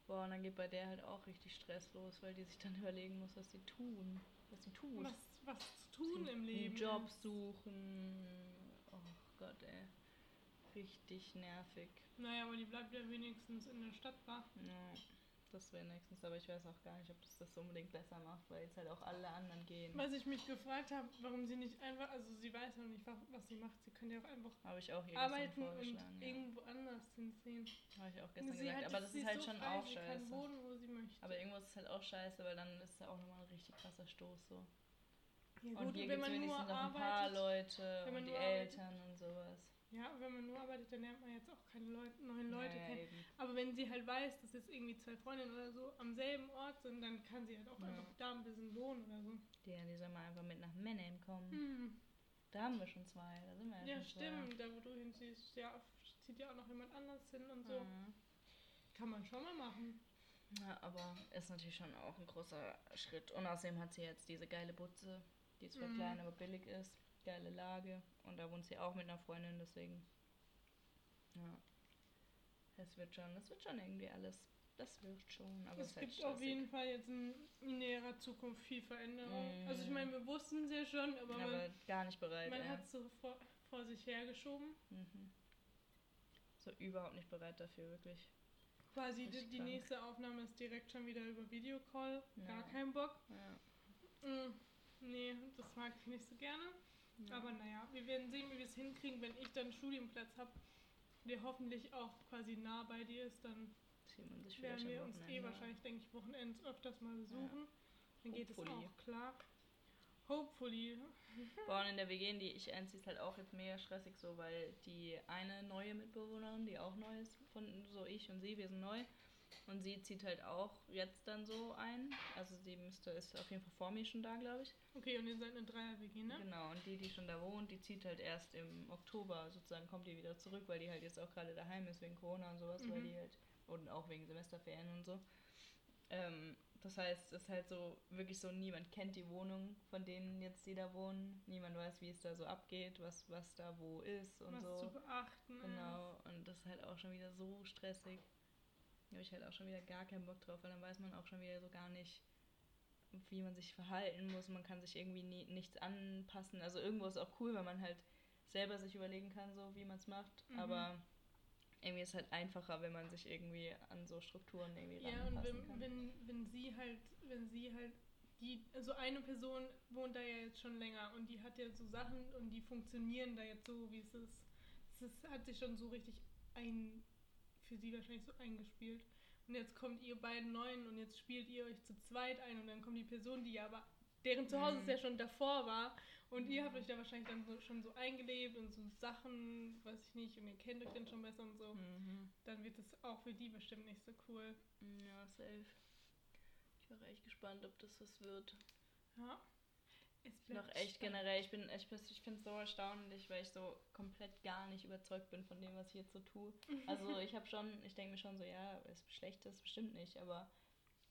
Boah, und dann geht bei der halt auch richtig Stress los, weil die sich dann *laughs* überlegen muss, was sie tun. Was sie tut. Was, was zu tun im Leben. Einen Job suchen. Oh Gott, ey. Richtig nervig. Naja, aber die bleibt ja wenigstens in der Stadt, wa? Ja, das wäre nächstens, aber ich weiß auch gar nicht, ob das das unbedingt besser macht, weil jetzt halt auch alle anderen gehen. Was ich mich gefragt habe, warum sie nicht einfach, also sie weiß noch nicht, wa- was sie macht. Sie könnte ja auch einfach Habe ich auch hier arbeiten und. Ja. irgendwo anders hinziehen. Habe ich auch gestern sie gesagt. hat- Aber das ist halt so schon frei, auch scheiße. wohnen. Aber irgendwo ist es halt auch scheiße, weil dann ist es ja auch nochmal ein richtig krasser Stoß so. ja, und gut, hier wenn gibt es wenigstens noch ein paar Leute und die arbeitet. Eltern und sowas. Ja, wenn man nur arbeitet, dann lernt man jetzt auch keine Leute, neuen Leute ja, ja, kennen. eben. Aber wenn sie halt weiß, dass jetzt irgendwie zwei Freundinnen oder so am selben Ort sind, dann kann sie halt auch Ja. einfach da ein bisschen wohnen oder so. Die, die sollen mal einfach mit nach Mannheim kommen. Hm. Da haben wir schon zwei, da sind wir ja, Ja, stimmt. Da, wo du hinziehst, ja, zieht ja auch noch jemand anders hin und so. Mhm. Kann man schon mal machen. Ja, aber ist natürlich schon auch ein großer Schritt. Und außerdem hat sie jetzt diese geile Butze, die zwar Mhm. klein, aber billig ist. Geile Lage. Und da wohnt sie auch mit einer Freundin, deswegen. Ja. Es wird schon, das wird schon irgendwie alles. Das wird schon. Aber es halt gibt auf jeden Fall jetzt in, in näherer Zukunft viel Veränderung. Mhm. Also ich meine, wir wussten es ja schon, aber, Aber man, gar nicht bereit. man ey. hat es so vor, vor sich hergeschoben. Mhm. So überhaupt nicht bereit dafür, wirklich. Quasi die, die nächste Aufnahme ist direkt schon wieder über Videocall. Ja. Gar kein Bock. Ja. Mm, nee, das mag ich nicht so gerne. Ja. Aber naja, wir werden sehen, wie wir es hinkriegen, wenn ich dann einen Studienplatz habe, der hoffentlich auch quasi nah bei dir ist, dann werden wir uns eh wahrscheinlich, denke ich, Wochenends öfters mal besuchen. Dann geht es auch klar. Hopefully. *laughs* Boah, und in der WG, in die ich einziehe, ist halt auch jetzt mega stressig so, weil die eine neue Mitbewohnerin, die auch neu ist, von so ich und sie, wir sind neu. Und sie zieht halt auch jetzt dann so ein. Also sie müsste, ist auf jeden Fall vor mir schon da, glaube ich. Okay, und ihr seid eine Dreier-WG, ne? Genau, und die, die schon da wohnt, die zieht halt erst im Oktober sozusagen, kommt die wieder zurück, weil die halt jetzt auch gerade daheim ist wegen Corona und sowas, weil Mhm. die halt, und auch wegen Semesterferien und so. Ähm, das heißt, es ist halt so, wirklich so, niemand kennt die Wohnung von denen jetzt, die da wohnen. Niemand weiß, wie es da so abgeht, was, was da wo ist und Was so. zu beachten. Genau, und das ist halt auch schon wieder so stressig. Habe ich halt auch schon wieder gar keinen Bock drauf, weil dann weiß man auch schon wieder so gar nicht, wie man sich verhalten muss. Man kann sich irgendwie nie, nichts anpassen. Also irgendwo ist auch cool, wenn man halt selber sich überlegen kann, so wie man es macht. Mhm. Aber irgendwie ist es halt einfacher, wenn man sich irgendwie an so Strukturen irgendwie Ja, und wenn, kann. wenn, wenn sie halt, wenn sie halt, die, also eine Person wohnt da ja jetzt schon länger und die hat ja so Sachen und die funktionieren da jetzt so, wie es ist. Es ist, hat sich schon so richtig ein, für sie wahrscheinlich so eingespielt. Und jetzt kommt ihr beiden Neuen und jetzt spielt ihr euch zu zweit ein und dann kommt die Person, die ja aber, deren Zuhause es Mhm. ja schon davor war und ihr habt euch da wahrscheinlich dann so, schon so eingelebt und so Sachen, weiß ich nicht, und ihr kennt euch dann schon besser und so. Mhm. Dann wird es auch für die bestimmt nicht so cool. Ja, safe. Ich auch echt gespannt, ob das was wird. Ja. Ich bin auch echt spannend. generell, ich bin, ich, ich finde es so erstaunlich, weil ich so komplett gar nicht überzeugt bin von dem, was ich jetzt so tue. *laughs* Also ich habe schon, ich denke mir schon so, ja, es ist schlecht ist bestimmt nicht, aber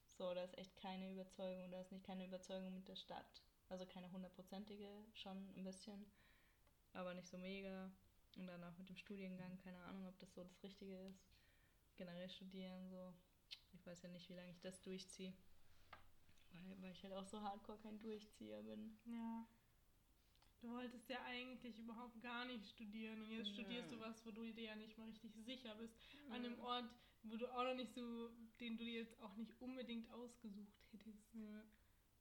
so, da ist echt keine Überzeugung, da ist nicht keine Überzeugung mit der Stadt. Also keine hundertprozentige, schon ein bisschen, aber nicht so mega. Und dann auch mit dem Studiengang, keine Ahnung, ob das so das Richtige ist. Generell studieren, so. Ich weiß ja nicht, wie lange ich das durchziehe. Weil, weil ich halt auch so hardcore kein Durchzieher bin. Ja. Du wolltest ja eigentlich überhaupt gar nicht studieren und jetzt Ja. studierst du was, wo du dir ja nicht mal richtig sicher bist. An Ja. einem Ort, wo du auch noch nicht so, den du dir jetzt auch nicht unbedingt ausgesucht hättest. Ja.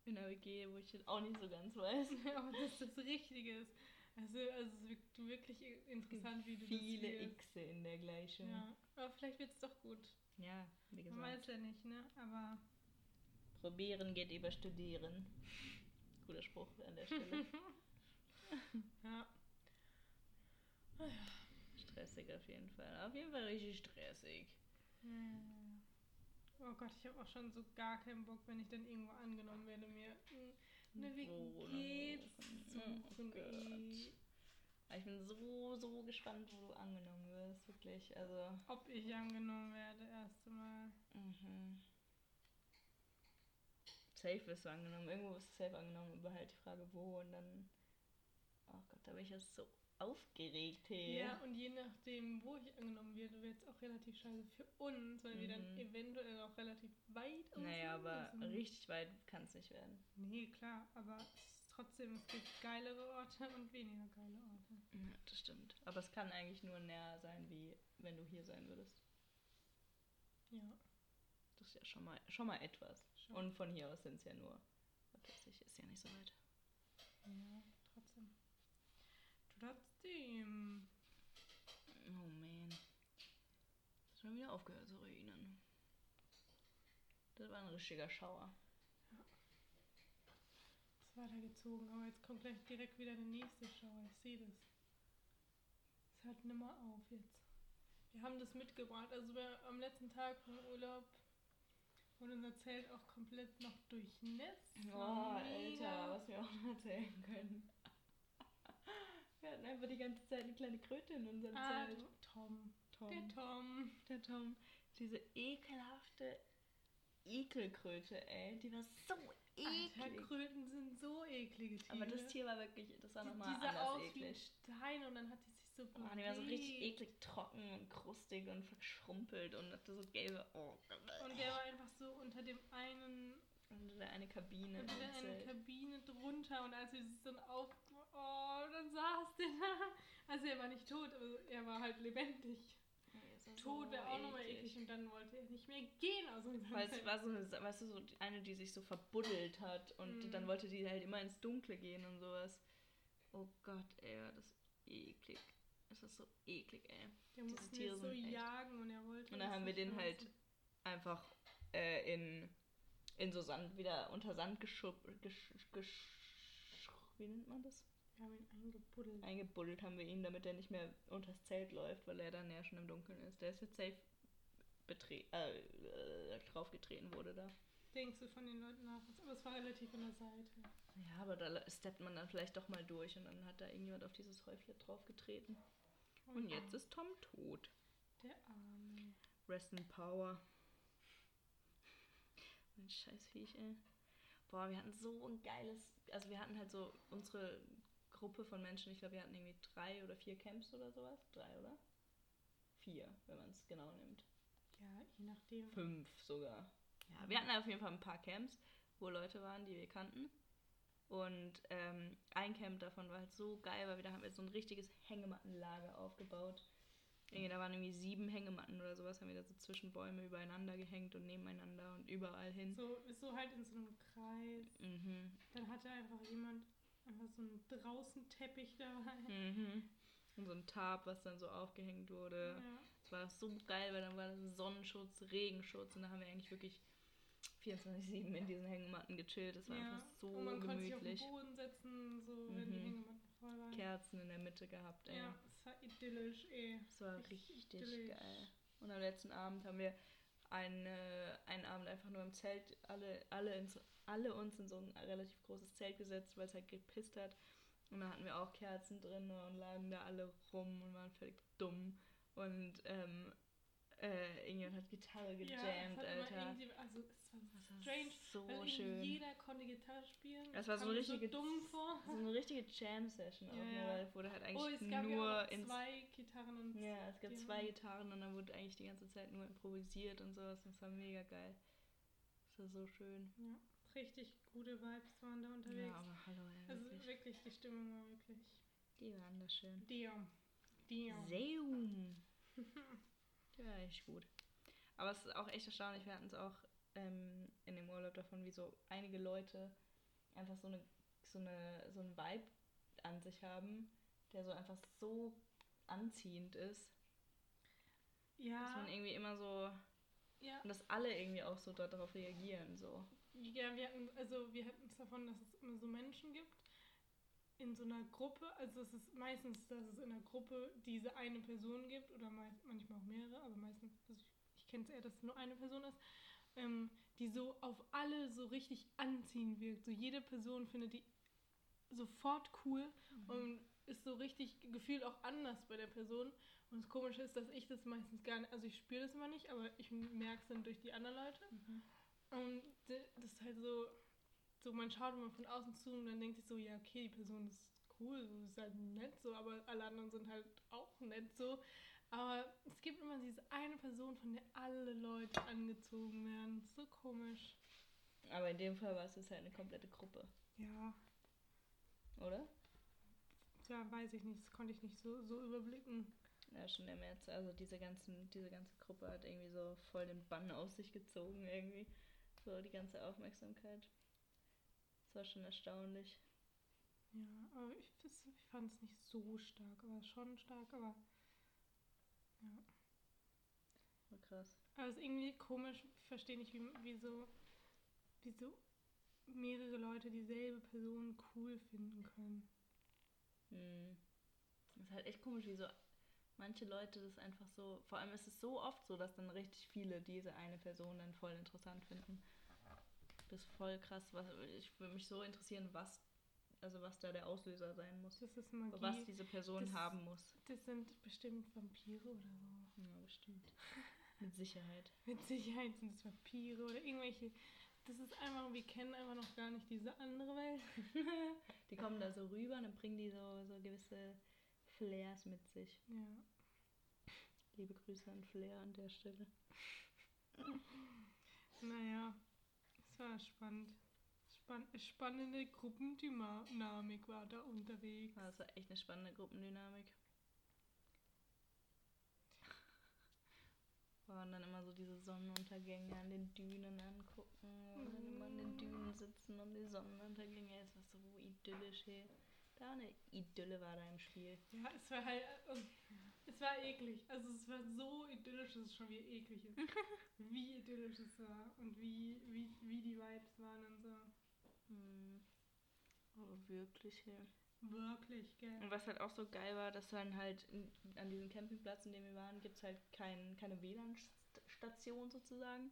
In der WG, wo ich jetzt auch nicht so ganz weiß. *laughs* Aber dass das Richtige ist. Also, also es ist wirk- wirklich interessant, wie du Viele das wählst. Xe in der Gleichung. Ja, aber vielleicht wird es doch gut. Ja, wie Man gesagt. weiß ja nicht, ne? Aber Probieren geht über Studieren. Guter Spruch an der Stelle. *laughs* ja. stressig auf jeden Fall. Auf jeden Fall richtig stressig. Hm. Oh Gott, ich habe auch schon so gar keinen Bock, wenn ich dann irgendwo angenommen werde, mir eine WG zu Oh suchen. Aber Ich bin so, so gespannt, wo du angenommen wirst. Wirklich. Also. Ob ich angenommen werde, erste Mal. Mhm. Safe wirst du angenommen. Irgendwo wirst du safe angenommen, aber halt die Frage, wo und dann. Oh Gott, da bin ich ja so aufgeregt, hey. Ja, und je nachdem, wo ich angenommen werde, wird es auch relativ scheiße für uns, weil wir dann Mhm. eventuell auch relativ weit aus Naja, sind. aber Also- richtig weit kann es nicht werden. Nee, klar, aber trotzdem, es gibt geilere Orte und weniger geile Orte. Ja, das stimmt. Aber es kann eigentlich nur näher sein, wie wenn du hier sein würdest. Ja, Das ist ja schon mal, schon mal etwas. Schon. Und von hier aus sind es ja nur. Ich, ist ja nicht so weit. ja, trotzdem. Trotzdem. Oh man. Ist schon wieder aufgehört zu regnen. Das war ein richtiger Schauer. Ist weitergezogen, aber jetzt kommt gleich direkt wieder der nächste Schauer. Ich sehe das. Es hört nimmer auf jetzt. Wir haben das mitgebracht. Also wir, am letzten Tag vom Urlaub wurde unser Zelt auch komplett noch durchnässt. Oh. Alter, was wir auch noch erzählen können. Wir hatten einfach die ganze Zeit eine kleine Kröte in unserem Ah, Zelt. Tom. Tom. Der Tom. Der Tom. Diese ekelhafte Ekelkröte, ey. Die war so Alter, eklig. Kröten sind so eklige Tiere. Aber das Tier war wirklich, das war nochmal die sah anders aus eklig. wie Stein und dann hat die sich so bewegt. Oh, die war so richtig eklig trocken und krustig und verschrumpelt und hatte so gelbe. Oh, Und der war einfach so unter dem einen, unter der eine Kabine. unter der Zelt. Kabine drunter und als wir sich dann auf, oh, dann saß der da. Also er war nicht tot, aber er war halt lebendig. War Tot so wäre auch nochmal eklig und dann wollte er nicht mehr gehen aus unserem Weil es war so eine, weißt du, so die- eine, die sich so verbuddelt hat und Mhm. dann wollte die halt immer ins Dunkle gehen und sowas. Oh Gott, ey, das eklig. Ist so eklig, ey. Der diese musste Tiere so echt- jagen und er wollte Und dann das haben wir den halt lassen. einfach äh, in, in so Sand, wieder unter Sand geschub, gesch, gesch, wie nennt man das? Wir haben ihn eingebuddelt. Eingebuddelt haben wir ihn, damit er nicht mehr unters Zelt läuft, weil er dann ja schon im Dunkeln ist. Der ist jetzt safe betre äh, draufgetreten wurde da. Denkst du von den Leuten nach? Aber es war relativ an der Seite. Ja, aber da steppt man dann vielleicht doch mal durch und dann hat da irgendjemand auf dieses Häufle draufgetreten. Und jetzt ist Tom tot. Der Arme. Rest in Power. Ein scheiß Viech, ey. Boah, wir hatten so ein geiles. Also, wir hatten halt so unsere Gruppe von Menschen. Ich glaube, wir hatten irgendwie drei oder vier Camps oder sowas. Drei, oder? Vier, wenn man es genau nimmt. Ja, je nachdem. Fünf sogar. Ja, wir hatten auf jeden Fall ein paar Camps, wo Leute waren, die wir kannten. Und ähm, ein Camp davon war halt so geil, weil wir da haben wir so ein richtiges Hängemattenlager aufgebaut. Irgendwie, da waren irgendwie sieben Hängematten oder sowas, haben wir da so zwischen Bäume übereinander gehängt und nebeneinander und überall hin. So, so halt in so einem Kreis. Mhm. Dann hatte einfach jemand einfach so einen draußen Teppich dabei. Mhm. Und so ein Tarp, was dann so aufgehängt wurde. Ja. Es war so geil, weil dann war das Sonnenschutz, Regenschutz und da haben wir eigentlich wirklich 24-7 in diesen Hängematten gechillt. Das war ja. einfach so Und man konnte sich auf den gemütlich. Boden setzen, so wenn die Mhm. Hängematten voll waren. Kerzen in der Mitte gehabt, ey. Ja, es war idyllisch, eh. Das war Richtig idyllisch. geil. Und am letzten Abend haben wir einen, äh, einen Abend einfach nur im Zelt, alle, alle, ins, alle uns in so ein relativ großes Zelt gesetzt, weil es halt gepisst hat. Und da hatten wir auch Kerzen drin und lagen da alle rum und waren völlig dumm. Und ähm, äh, irgendjemand hat Gitarre Ja, es gejammt, immer Alter. irgendwie, also es war Das war strange, so schön. jeder konnte Gitarre spielen. Das war so eine richtige- so. So eine richtige Jam-Session auch, Ja, ne, ja. weil es wurde halt Oh, eigentlich es gab nur ja auch zwei Gitarren und Ja, es gab zwei Gitarren und dann wurde eigentlich die ganze Zeit nur improvisiert und sowas. Das war mega geil. Das war so schön. Ja, richtig gute Vibes waren da unterwegs. Ja, aber hallo, ey, also wirklich. wirklich, die Stimmung war wirklich. Die waren das schön. Diom. Diom. Seum. War echt gut. Aber es ist auch echt erstaunlich. Wir hatten es auch ähm, in dem Urlaub davon, wie so einige Leute einfach so eine so eine so einen Vibe an sich haben, der so einfach so anziehend ist, dass Ja, man irgendwie immer so ja, und dass alle irgendwie auch so darauf reagieren so. ja, wir hatten, also wir hatten es davon, dass es immer so Menschen gibt in so einer Gruppe, also es ist meistens, dass es in einer Gruppe diese eine Person gibt oder mei- manchmal auch mehrere, aber meistens, also ich, ich kenne es eher, dass es nur eine Person ist, ähm, die so auf alle so richtig anziehend wirkt. So jede Person findet die sofort cool und ist so richtig gefühlt auch anders bei der Person. Und das Komische ist, dass ich das meistens gar nicht, also ich spüre das immer nicht, aber ich merke es dann durch die anderen Leute. Und d- das ist halt so, so, man schaut immer von außen zu und dann denkt sich so, ja, okay, die Person ist cool, so ist halt nett so, aber alle anderen sind halt auch nett so. Aber es gibt immer diese eine Person, von der alle Leute angezogen werden. So komisch. Aber in dem Fall war es jetzt halt eine komplette Gruppe, Ja, oder? ja, weiß ich nicht, das konnte ich nicht so, so überblicken. Ja, schon der März. Also diese, ganzen, diese ganze Gruppe hat irgendwie so voll den Bann auf sich gezogen irgendwie. So die ganze Aufmerksamkeit. Das war schon erstaunlich. Ja, aber ich, ich fand es nicht so stark, aber schon stark, aber ja. War krass. Aber es ist irgendwie komisch, ich verstehe nicht, wie, wieso, wieso mehrere Leute dieselbe Person cool finden können. Hm. Das ist halt echt komisch, wie so manche Leute das einfach so. Vor allem ist es so oft so, dass dann richtig viele diese eine Person dann voll interessant finden. Das ist voll krass. Was, ich würde mich so interessieren, was, also was da der Auslöser sein muss. Das ist Magie. Was diese Person Das- haben muss. Das sind bestimmt Vampire oder so. Ja, bestimmt. Mit Sicherheit. *laughs* Mit Sicherheit sind es Vampire oder irgendwelche. Das ist einfach, wir kennen einfach noch gar nicht diese andere Welt. *laughs* Die kommen da so rüber und dann bringen die so, so gewisse Flairs mit sich. Ja. Liebe Grüße an Flair an der Stelle. Naja, war spannend. Spann spannende Gruppendynamik war da unterwegs. Das war echt eine spannende Gruppendynamik. *laughs* Und dann immer so diese Sonnenuntergänge an den Dünen angucken. Und dann immer an den Dünen sitzen und die Sonnenuntergänge. Es war so idyllisch hier. Da eine Idylle war da im Spiel. Ja, es war halt. Also, es war eklig. Also, es war so idyllisch, dass es schon wieder eklig ist. *laughs* wie idyllisch es war und wie, wie, wie die Vibes waren und so. Hm. Aber wirklich hier. Wirklich, gell? Und was halt auch so geil war, dass dann halt in, an diesem Campingplatz, in dem wir waren, gibt es halt kein, keine WLAN-Station sozusagen.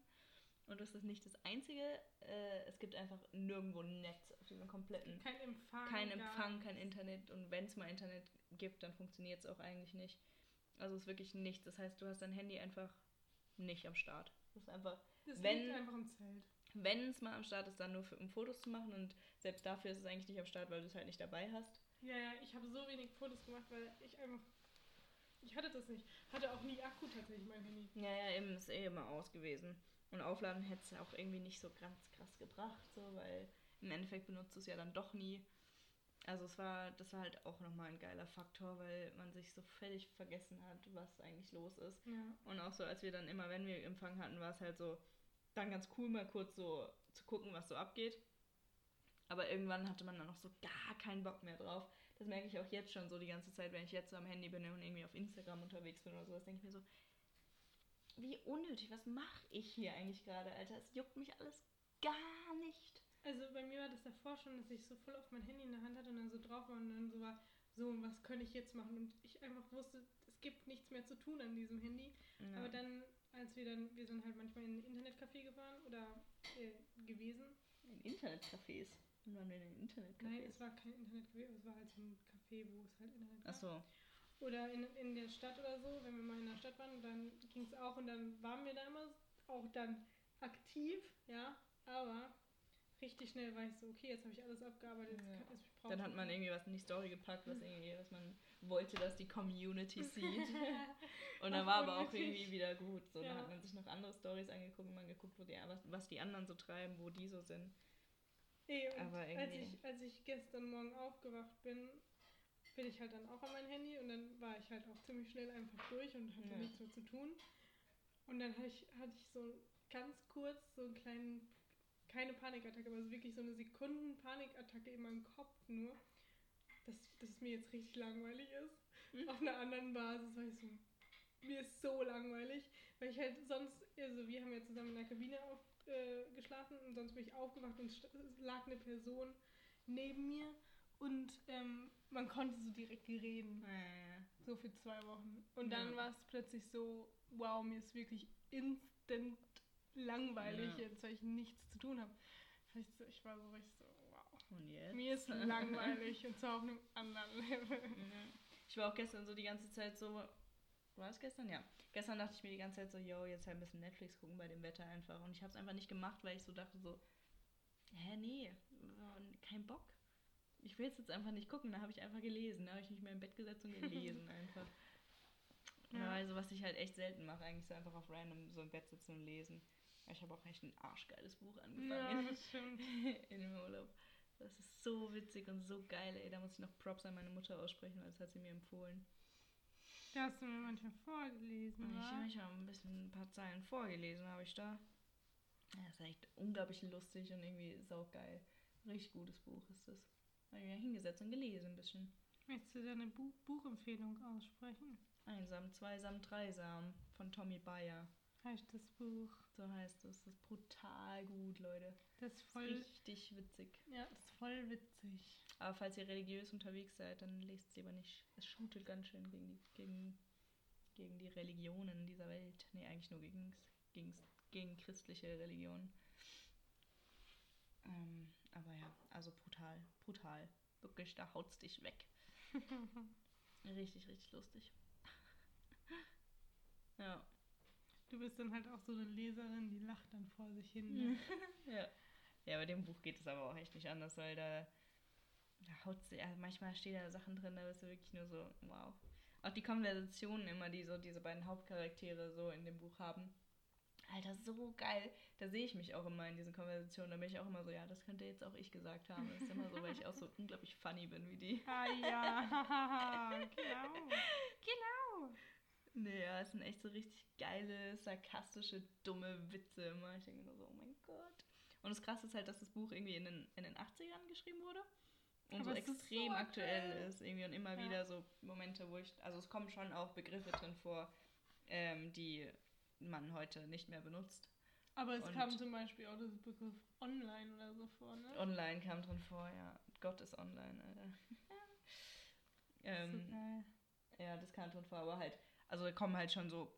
Und das ist nicht das Einzige. Äh, es gibt einfach nirgendwo ein Netz auf diesem kompletten. Kein Empfang. Kein Empfang, kein Internet. Und wenn es mal Internet gibt, dann funktioniert es auch eigentlich nicht. Also es ist wirklich nichts. Das heißt, du hast dein Handy einfach nicht am Start. Das ist einfach, Das wenn- liegt einfach im Zelt. wenn es mal am Start ist, dann nur für, um Fotos zu machen. Und selbst dafür ist es eigentlich nicht am Start, weil du es halt nicht dabei hast. Ja, ja, ich habe so wenig Fotos gemacht, weil ich einfach. Ich hatte das nicht. Hatte auch nie Akku tatsächlich, mein Handy. Ja, ja, eben ist eh immer aus gewesen. Und aufladen hätte es auch irgendwie nicht so ganz krass gebracht, so, weil im Endeffekt benutzt du es ja dann doch nie. Also es war, das war halt auch nochmal ein geiler Faktor, weil man sich so völlig vergessen hat, was eigentlich los ist. Ja. Und auch so, als wir dann immer, wenn wir Empfang hatten, war es halt so, dann ganz cool, mal kurz so zu gucken, was so abgeht. Aber irgendwann hatte man dann noch so gar keinen Bock mehr drauf. Das merke ich auch jetzt schon so die ganze Zeit, wenn ich jetzt so am Handy bin und irgendwie auf Instagram unterwegs bin oder sowas, denke ich mir so, wie unnötig, was mache ich hier eigentlich gerade, Alter? Es juckt mich alles gar nicht. Also bei mir war das davor schon, dass ich so voll auf mein Handy in der Hand hatte und dann so drauf war und dann so war, so, und was könnte ich jetzt machen? Und ich einfach wusste, es gibt nichts mehr zu tun an diesem Handy. Ja. Aber dann, als wir dann, wir sind halt manchmal in ein Internetcafé gefahren oder äh, gewesen. in Internetcafés. Und waren wir in den Internetcafés? Nein, es war kein Internetcafé, es war halt so ein Café, wo es halt Internet gab. Ach so. Oder in, in der Stadt oder so, wenn wir mal in der Stadt waren, dann ging es auch und dann waren wir da immer auch dann aktiv, ja, aber richtig schnell war ich so, okay, jetzt habe ich alles abgearbeitet, Ja. kann, jetzt brauche Dann ich hat man irgendwie was in die Story gepackt, was *laughs* irgendwie, was man wollte, dass die Community *laughs* sieht. *laughs* Und dann war aber auch irgendwie wieder gut. So, Ja. dann hat man sich noch andere Stories angeguckt und man geguckt, wo die, was, was die anderen so treiben, wo die so sind. Ey, und Aber als irgendwie- ich, als ich gestern Morgen aufgewacht bin, bin ich halt dann auch an mein Handy und dann war ich halt auch ziemlich schnell einfach durch und hatte Ja. nichts mehr zu tun. Und dann hatte ich, hatte ich so ganz kurz so einen kleinen, keine Panikattacke, aber so wirklich so eine Sekunden Panikattacke in meinem Kopf nur, dass, dass es mir jetzt richtig langweilig ist. Mhm. Auf einer anderen Basis war ich so, mir ist so langweilig, weil ich halt sonst, also wir haben ja zusammen in der Kabine auf, äh, geschlafen und sonst bin ich aufgewacht und es lag eine Person neben mir und ähm, man konnte so direkt reden, Äh, so für zwei Wochen. Und dann Ja. war es plötzlich so, wow, mir ist wirklich instant langweilig Ja. jetzt, weil ich nichts zu tun habe. Ich, war so richtig so, wow. und jetzt? Mir ist *laughs* langweilig und zwar auf einem anderen Level. Ich war auch gestern so die ganze Zeit so. War es gestern? Ja. Gestern dachte ich mir die ganze Zeit so, yo, jetzt halt ein bisschen Netflix gucken bei dem Wetter einfach. Und ich habe es einfach nicht gemacht, weil ich so dachte so, hä, nee, kein Bock. Ich will es jetzt einfach nicht gucken, da habe ich einfach gelesen. Da habe ich mich mehr im Bett gesetzt und gelesen *laughs* einfach. Ja. Also was ich halt echt selten mache, eigentlich so einfach auf random so im Bett sitzen und lesen. Ich habe auch echt ein arschgeiles Buch angefangen. Ja, das stimmt. *laughs* in dem Urlaub. Das ist so witzig und so geil, ey. Da muss ich noch Props an meine Mutter aussprechen, weil das hat sie mir empfohlen. Da hast du mir manchmal vorgelesen, Ich habe manchmal ein bisschen ein paar Zeilen vorgelesen, habe ich da. Ja, das ist echt unglaublich lustig und irgendwie saugeil. Richtig gutes Buch ist das. Habe ich mir hingesetzt und gelesen ein bisschen. Möchtest du deine Buch Buchempfehlung aussprechen? Einsam, Zweisam, Dreisam von Tommy Bayer. Heißt das Buch. So heißt es. Das ist brutal gut, Leute. Das ist voll. richtig witzig. Ja, das ist voll witzig. Aber falls ihr religiös unterwegs seid, dann lest es lieber nicht. Es shootet ganz schön gegen die, gegen, gegen die Religionen dieser Welt. Nee, eigentlich nur gegen, gegen, gegen christliche Religionen. Ähm, aber ja, also brutal, brutal. Wirklich, da haut's dich weg. *laughs* richtig, richtig lustig. *laughs* ja. Du bist dann halt auch so eine Leserin, die lacht dann vor sich hin. Ne? *laughs* ja. Ja, bei dem Buch geht es aber auch echt nicht anders, weil da, da haut sie, also manchmal stehen da Sachen drin, da bist du wirklich nur so, wow. Auch die Konversationen immer, die so diese beiden Hauptcharaktere so in dem Buch haben. Alter, so geil. Da sehe ich mich auch immer in diesen Konversationen. Da bin ich auch immer so, ja, das könnte jetzt auch ich gesagt haben. Das ist immer so, weil ich auch so *laughs* unglaublich funny bin wie die. Ah ja, *laughs* genau. Genau. Nee, ja, es sind echt so richtig geile, sarkastische, dumme Witze immer. Ich denke nur so, oh mein Gott. Und das Krasse ist halt, dass das Buch irgendwie in den, in den 80ern geschrieben wurde. Und Aber so extrem so aktuell ist irgendwie und immer ja. wieder so Momente, wo ich, also es kommen schon auch Begriffe drin vor, ähm, die man heute nicht mehr benutzt. Aber es und kam zum Beispiel auch das Begriff online oder so vor, ne? Online kam drin vor, ja. Gott ist online, Alter. *laughs* ähm, so geil. Ja, das kam drin vor, aber halt, also da kommen halt schon so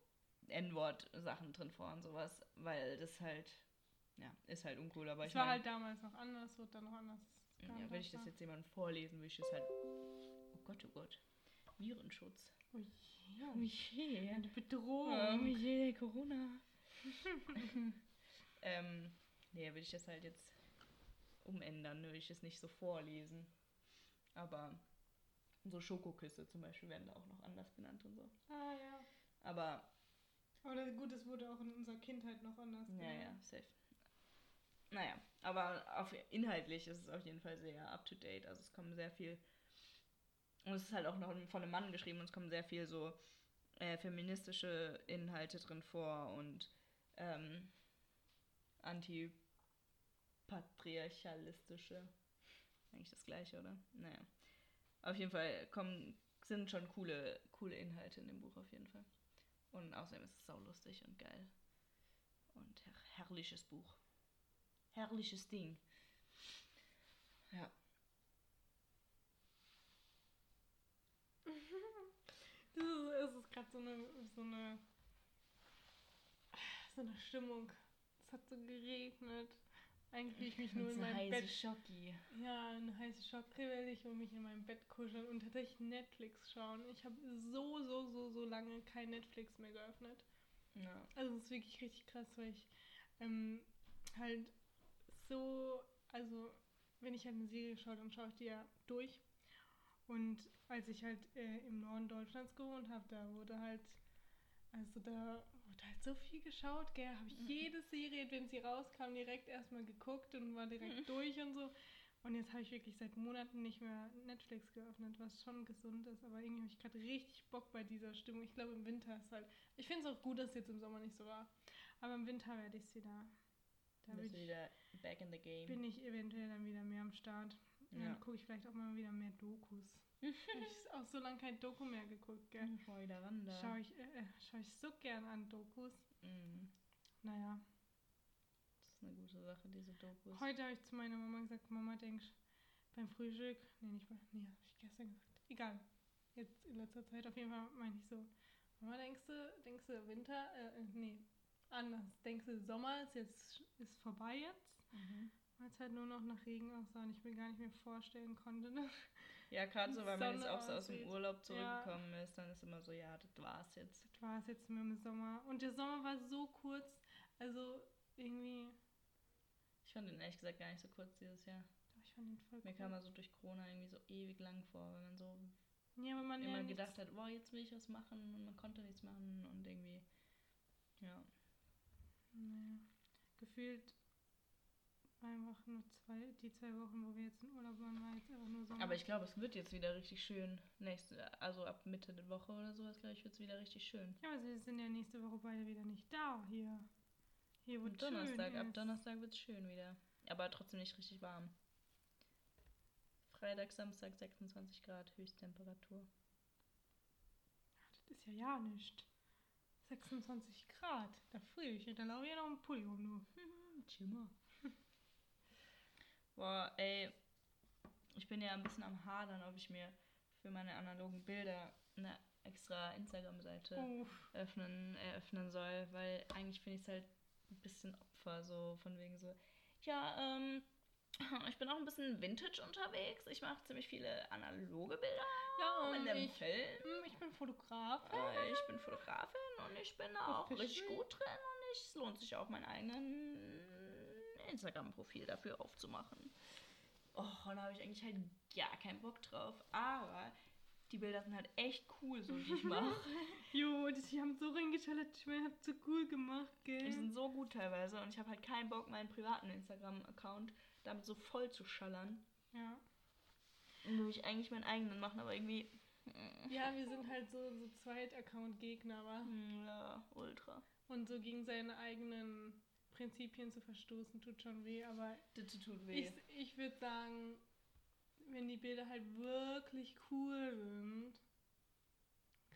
N-Wort-Sachen drin vor und sowas, weil das halt ja, ist halt uncool, aber es ich war mein, halt damals noch anders, wird dann noch anders. Ja, wenn ich das jetzt jemandem vorlesen, würde ich das halt. Oh Gott, oh Gott. Virenschutz. Oh je, oh je. Eine Bedrohung. Oh je, Corona. *laughs* ähm, nee, würde ich das halt jetzt umändern, würde ich es nicht so vorlesen. Aber so Schokoküsse zum Beispiel werden da auch noch anders genannt und so. Ah ja. Aber. Aber gut, es wurde auch in unserer Kindheit noch anders genannt. Ja, ja, safe. Naja, aber auf, inhaltlich ist es auf jeden Fall sehr up to date. Also es kommen sehr viel. Und es ist halt auch noch von einem Mann geschrieben und es kommen sehr viel so äh, feministische Inhalte drin vor und ähm, antipatriarchalistische. Eigentlich das gleiche, oder? Naja. Auf jeden Fall kommen, sind schon coole, coole Inhalte in dem Buch auf jeden Fall. Und außerdem ist es saulustig und geil. Und her herrliches Buch herrliches Ding. Ja. *laughs* Das ist, ist gerade so eine, so eine so eine Stimmung. Es hat so geregnet. Eigentlich will ich mich *laughs* nur in meinem Bett. Schocki. Ja, eine heiße Schocke will ich und mich in meinem Bett kuscheln und tatsächlich Netflix schauen. Ich habe so, so, so, so lange kein Netflix mehr geöffnet. Ja. Also es ist wirklich richtig krass, weil ich ähm, halt so, also wenn ich halt eine Serie schaue, dann schaue ich die ja durch. Und als ich halt äh, im Norden Deutschlands gewohnt habe, da wurde halt, also da wurde halt so viel geschaut, gell, habe ich mhm. jede Serie, wenn sie rauskam, direkt erstmal geguckt und war direkt mhm. durch und so. Und jetzt habe ich wirklich seit Monaten nicht mehr Netflix geöffnet, was schon gesund ist. Aber irgendwie habe ich gerade richtig Bock bei dieser Stimmung. Ich glaube, im Winter ist halt. Ich finde es auch gut, dass es jetzt im Sommer nicht so war. Aber im Winter werde ich es wieder da bist du wieder back in the game. Bin ich eventuell dann wieder mehr am Start. Und ja. dann gucke ich vielleicht auch mal wieder mehr Dokus. *laughs* ich habe auch so lange kein Doku mehr geguckt, gell? Schau wieder ran da. Schau ich, äh, schau ich so gern an Dokus. Mhm. Naja. Das ist eine gute Sache, diese Dokus. Heute habe ich zu meiner Mama gesagt, Mama, denkst beim Frühstück, nee, nicht beim, nee, habe ich gestern gesagt, egal. Jetzt in letzter Zeit auf jeden Fall meine ich so, Mama, denkst du, denkst du Winter, äh, äh nee, anders. Denkst du, Sommer ist jetzt ist vorbei jetzt? Mhm. Weil es halt nur noch nach Regen aussah und ich mir gar nicht mehr vorstellen konnte. Ne? Ja, gerade so, weil man jetzt auch so aus dem Urlaub zurückgekommen ja. ist, dann ist immer so, ja, das war's jetzt. Das war's jetzt mit dem Sommer. Und der Sommer war so kurz, also irgendwie, ich fand den ehrlich gesagt gar nicht so kurz dieses Jahr. Ich fand den voll Mir cool. kam er so durch Corona irgendwie so ewig lang vor, wenn man so Ja, wenn man ja immer nichts- gedacht hat, boah, jetzt will ich was machen und man konnte nichts machen und irgendwie, ja. Naja, gefühlt einfach nur zwei, die zwei Wochen, wo wir jetzt in Urlaub waren, war jetzt einfach nur Sommer. Aber ich glaube, es wird jetzt wieder richtig schön. Nächste, also ab Mitte der Woche oder sowas, glaube ich, wird es wieder richtig schön. Ja, also wir sind ja nächste Woche beide wieder nicht da hier. Hier, Am es schön Donnerstag, ab. Donnerstag wird es schön wieder. Aber trotzdem nicht richtig warm. Freitag, Samstag 26 Grad Höchsttemperatur. Das ist ja ja nicht. 26 Grad, da friere ich. Da laufe ich ja noch ein Pulli um, du. *laughs* Chimmer. Boah, ey. Ich bin ja ein bisschen am Hadern, ob ich mir für meine analogen Bilder eine extra Instagram-Seite öffnen, eröffnen soll, weil eigentlich finde ich es halt ein bisschen Opfer, so von wegen so, ja, ähm, *laughs* ich bin auch ein bisschen Vintage unterwegs. Ich mache ziemlich viele analoge Bilder Ja, in und dem ich, Film. hm, ich bin Fotografin. Äh, Ich bin Fotografin und ich bin auch Official. richtig gut drin und ich, es lohnt sich auch, mein eigenen Instagram-Profil dafür aufzumachen. Oh, und da habe ich eigentlich halt gar keinen Bock drauf. Aber die Bilder sind halt echt cool, so wie ich mache. *laughs* Jo, die, haben so reingeschallert. Ich meine, habt so cool gemacht, gell? die sind so gut teilweise und ich habe halt keinen Bock, meinen privaten Instagram-Account damit so voll zu schallern. Ja. Und würde ich eigentlich meinen eigenen machen, aber irgendwie. mm, Ja, wir sind halt so, so Zweit-Account-Gegner, wa? mm, Ja, ultra. Und so gegen seine eigenen Prinzipien zu verstoßen, tut schon weh. Aber Das tut weh. ich, ich würde sagen, wenn die Bilder halt wirklich cool sind,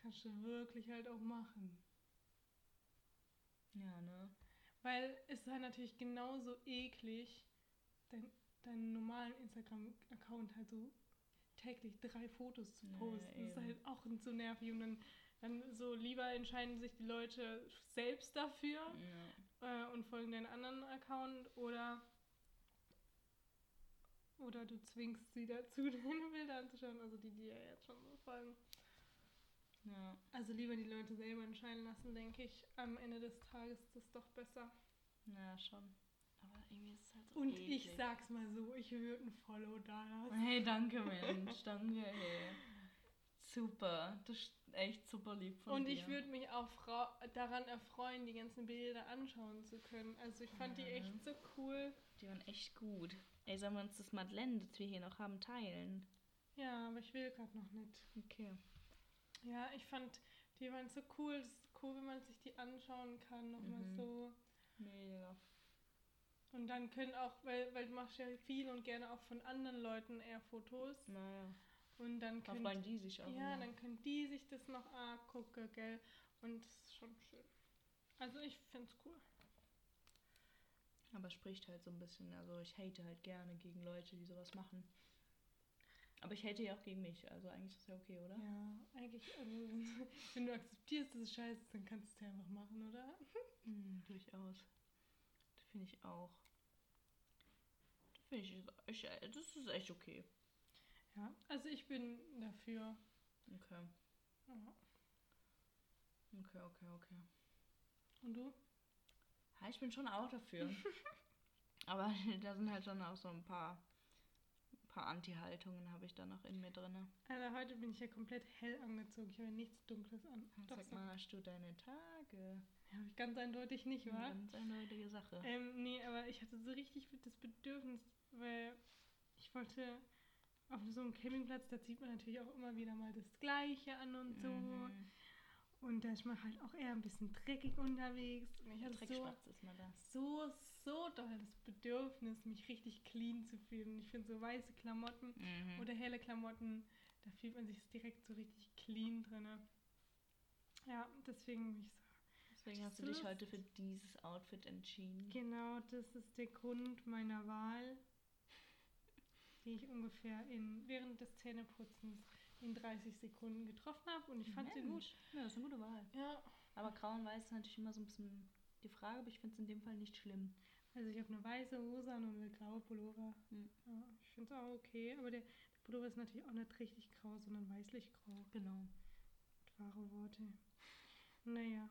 kannst du wirklich halt auch machen. ja, ne? Weil es ist halt natürlich genauso eklig, dein, deinen normalen Instagram-Account halt so täglich drei Fotos zu posten. das ist halt auch so nervig. Und dann, dann so lieber entscheiden sich die Leute selbst dafür Ja. Äh, und folgen deinen anderen Account oder oder du zwingst sie dazu, *laughs* deine Bilder anzuschauen, also die, die ja jetzt schon so folgen. Ja. Also lieber die Leute selber entscheiden lassen, denke ich. Am Ende des Tages ist es doch besser. Ja, schon. Aber irgendwie ist es halt so Und eklig. ich sag's mal so, ich würde ein Follow da lassen. Hey, danke, Mensch. danke, hey. *laughs* Super. Das ist echt super lieb von Und dir. ich würde mich auch daran erfreuen, die ganzen Bilder anschauen zu können. Also ich fand die Ja. echt so cool. Die waren echt gut. Ey, sollen wir uns das Madeleine, das wir hier noch haben, teilen? Ja, aber ich will gerade noch nicht. Okay. Ja, ich fand, die waren so cool. Es ist cool, wenn man sich die anschauen kann, nochmal Mhm. so. Mega. Und dann können auch, weil, weil du machst ja viel und gerne auch von anderen Leuten eher Fotos. Naja. Und dann Da können, freuen die sich auch. ja, immer. dann können die sich das noch angucken, gell? Und das ist schon schön. Also ich find's cool. Aber spricht halt so ein bisschen. Also ich hate halt gerne gegen Leute, die sowas machen. Aber ich hate ja auch gegen mich. Also eigentlich ist das ja okay, oder? Ja, eigentlich, also, wenn du akzeptierst, dass es scheiße ist, dann kannst du es ja einfach machen, oder? Hm, durchaus. Das finde ich auch. Das finde ich, ich, das ist echt okay. Ja, also ich bin dafür. Okay. Ja. Okay, okay, okay. Und du? Ja, ich bin schon auch dafür. *laughs* Aber *laughs* da sind halt schon auch so ein paar, paar Anti-Haltungen habe ich da noch in mir drin. Alter, heute bin ich ja komplett hell angezogen. Ich habe nichts Dunkles an. Doch, Sag mal, hast du deine Tage? Ja, ich ganz eindeutig nicht, Ja, wa? ganz eindeutige Sache. Ähm, nee, aber ich hatte so richtig das Bedürfnis, weil ich wollte auf so einem Campingplatz, da zieht man natürlich auch immer wieder mal das Gleiche an und so. Mhm. Und da ist man halt auch eher ein bisschen dreckig unterwegs. Und ich hatte so, ist mal da. so, so doll das Bedürfnis, mich richtig clean zu fühlen. Ich finde so weiße Klamotten Mhm. oder helle Klamotten, da fühlt man sich direkt so richtig clean drin. Ja, deswegen bin ich so. Deswegen hast du dich heute für dieses Outfit entschieden. Genau, das ist der Grund meiner Wahl, die ich ungefähr in, während des Zähneputzens in 30 Sekunden getroffen habe. Und ich fand sie gut. Ja, das ist eine gute Wahl. Ja, Aber grau und weiß ist natürlich immer so ein bisschen die Frage, aber ich finde es in dem Fall nicht schlimm. also ich habe eine weiße Hose an und eine graue Pullover. Hm. Ja, ich finde es auch okay, aber der, der Pullover ist natürlich auch nicht richtig grau, sondern weißlich grau. Genau. Wahre Worte. Naja.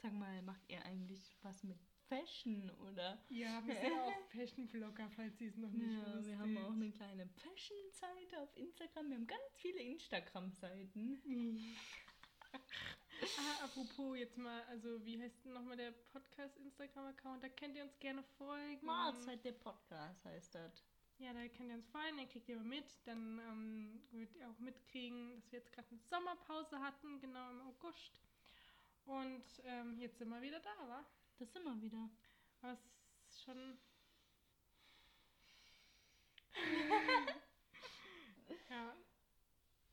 Sag mal, macht ihr eigentlich was mit Fashion oder? Ja, wir sind *laughs* auch Fashion-Vlogger, falls ihr es noch nicht Ja, wusstet. wir haben auch eine kleine Fashion-Seite auf Instagram. Wir haben ganz viele Instagram-Seiten. *laughs* Ah, apropos jetzt mal, also wie heißt denn nochmal der Podcast-Instagram-Account? Da könnt ihr uns gerne folgen. Mahlzeit der Podcast heißt das. Ja, da könnt ihr uns folgen, dann kriegt ihr mal mit. Dann ähm, würdet ihr auch mitkriegen, dass wir jetzt gerade eine Sommerpause hatten, genau im August. Und ähm, jetzt sind wir wieder da, wa? Das sind wir wieder. Aber es ist schon. *laughs* ja.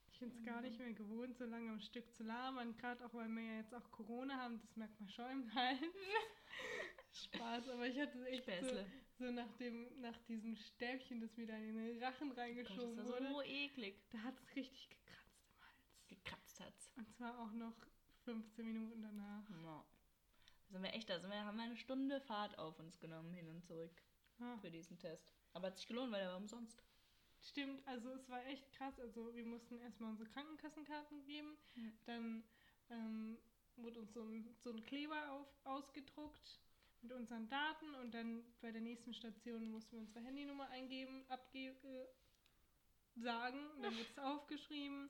Ich finde es gar nicht mehr gewohnt, so lange am Stück zu labern. Gerade auch, weil wir ja jetzt auch Corona haben, das merkt man schon im Hals. *laughs* Spaß, aber ich hatte echt so, Späßle. so nach, dem, nach diesem Stäbchen, das mir da in den Rachen Gott, reingeschoben das war wurde, so eklig. da hat es richtig gekratzt im Hals. Gekratzt hat's. Und zwar auch noch 15 Minuten danach. Ja. Sind wir echt, da sind wir, haben wir eine Stunde Fahrt auf uns genommen, hin und zurück Ah. für diesen Test. Aber hat sich gelohnt, weil der war umsonst. Stimmt, also es war echt krass. Also wir mussten erstmal unsere Krankenkassenkarten geben, Ja. dann ähm, wurde uns so ein, so ein Kleber auf, ausgedruckt mit unseren Daten und dann bei der nächsten Station mussten wir unsere Handynummer eingeben, abgeben, äh, sagen, dann *laughs* wird es aufgeschrieben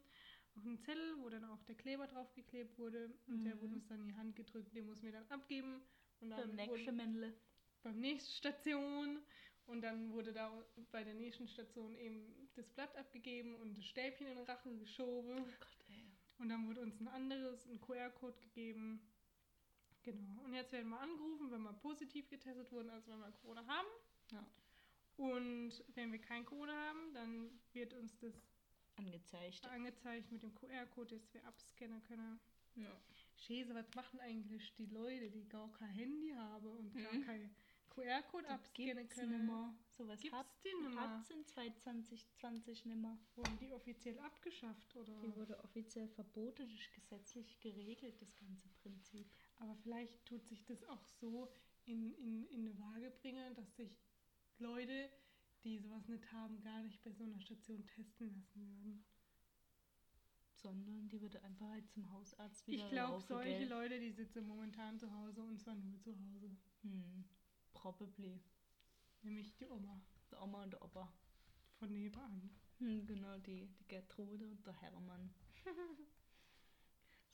auf einen Zettel, wo dann auch der Kleber draufgeklebt wurde und der Mhm. wurde uns dann in die Hand gedrückt, den mussten wir dann abgeben und dann Beim nächsten Männle. beim nächsten Station und dann wurde da bei der nächsten Station eben das Blatt abgegeben und das Stäbchen in den Rachen geschoben Gott, ey. und dann wurde uns ein anderes, ein QR-Code gegeben. Genau. Und jetzt werden wir angerufen, wenn wir positiv getestet wurden, also wenn wir Corona haben. Ja. Und wenn wir kein Corona haben, dann wird uns das Angezeigt. angezeigt mit dem QR-Code, das wir abscannen können. Ja. Schäse, was machen eigentlich die Leute, die gar kein Handy haben und gar Mhm. kein QR-Code abscannen können? nimmer. Sowas Gibt's hat die nimmer? hat's in 2020 nimmer. Wurden die offiziell abgeschafft oder? Die wurde offiziell verboten, das ist gesetzlich geregelt, das ganze Prinzip. Aber vielleicht tut sich das auch so in, in, in eine Waage bringen, dass sich Leute, die sowas nicht haben, gar nicht bei so einer Station testen lassen würden. Sondern die würde einfach halt zum Hausarzt wieder Ich glaube, solche gell? Leute, die sitzen momentan zu Hause und zwar nur zu Hause. Hm, probably. Nämlich die Oma Der Oma und der Opa. von nebenan. Hm, genau, die, die Gertrude und der Hermann. *laughs*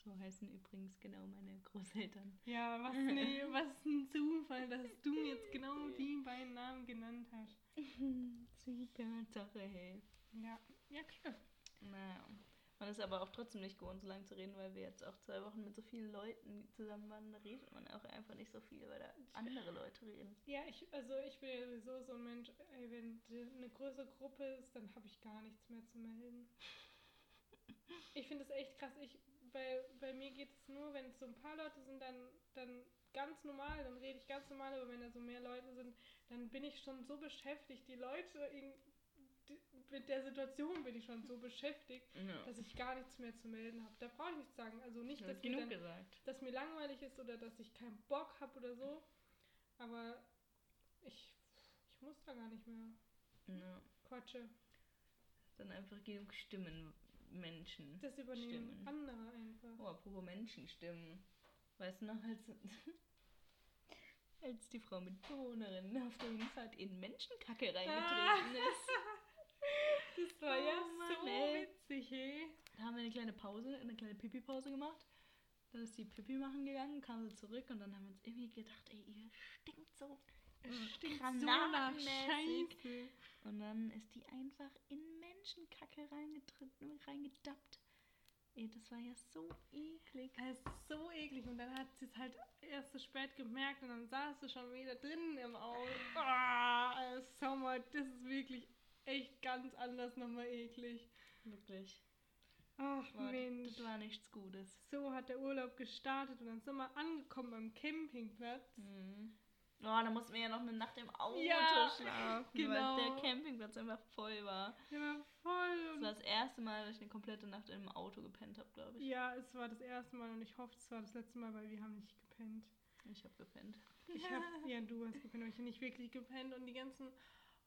so heißen übrigens genau meine Großeltern. Ja, was, ne, was ein Zufall, dass du jetzt genau die beiden Namen genannt hast. *laughs* Super Sache, hey. Ja, ja klar. Naja. Man ist aber auch trotzdem nicht gewohnt, so lange zu reden, weil wir jetzt auch zwei Wochen mit so vielen Leuten zusammen waren. Da redet man auch einfach nicht so viel, weil da andere Leute reden. Ja, ich, also ich bin ja sowieso so ein Mensch, ey, wenn eine größere Gruppe ist, dann habe ich gar nichts mehr zu melden. *laughs* Ich finde es echt krass. Ich, bei, bei mir geht es nur, wenn es so ein paar Leute sind, dann, dann ganz normal, dann rede ich ganz normal, aber wenn da so mehr Leute sind, dann bin ich schon so beschäftigt. Die Leute, in, die, mit der Situation bin ich schon so beschäftigt, Ja. dass ich gar nichts mehr zu melden habe. Da brauche ich nichts sagen. Also nicht, dass mir dann dass mir langweilig ist oder dass ich keinen Bock habe oder so. Aber ich, ich muss da gar nicht mehr Ja. quatsche. Dann einfach genug Stimmen, Menschen. Das übernehmen Stimmen. andere einfach. Oh, apropos Menschenstimmen. Weißt du noch, als, *laughs* als die Frau mit Bewohnerin auf der Hinfahrt in Menschenkacke reingetreten ist? *laughs* Das war ja Oh Mann, so ey. witzig, ey. Da haben wir eine kleine Pause, eine kleine Pipi-Pause gemacht. Dann ist die Pipi machen gegangen, kam sie zurück und dann haben wir uns irgendwie gedacht, ey, ihr stinkt so. Stinkt so nach. Scheiße. Und dann ist die einfach in Menschenkacke reingetreten, reingedappt. Ey, das war ja so eklig. Es ist so eklig. Und dann hat sie es halt erst so spät gemerkt und dann saß sie schon wieder drin im Auto. Ah, Sommer, das ist wirklich echt ganz anders nochmal eklig. Wirklich. Ach War, Mensch. Das war nichts Gutes. So hat der Urlaub gestartet und dann sind wir angekommen beim Campingplatz. Mhm. Oh, da mussten wir ja noch eine Nacht im Auto Ja, schlafen, genau. weil der Campingplatz einfach voll war. War voll. Das war das erste Mal, dass ich eine komplette Nacht in einem Auto gepennt habe, glaube ich. ja, es war das erste Mal und ich hoffe, es war das letzte Mal, weil wir haben nicht gepennt. Ich habe gepennt. Ich habe, *laughs* ja, du hast gepennt, aber ich habe nicht wirklich gepennt und die ganzen,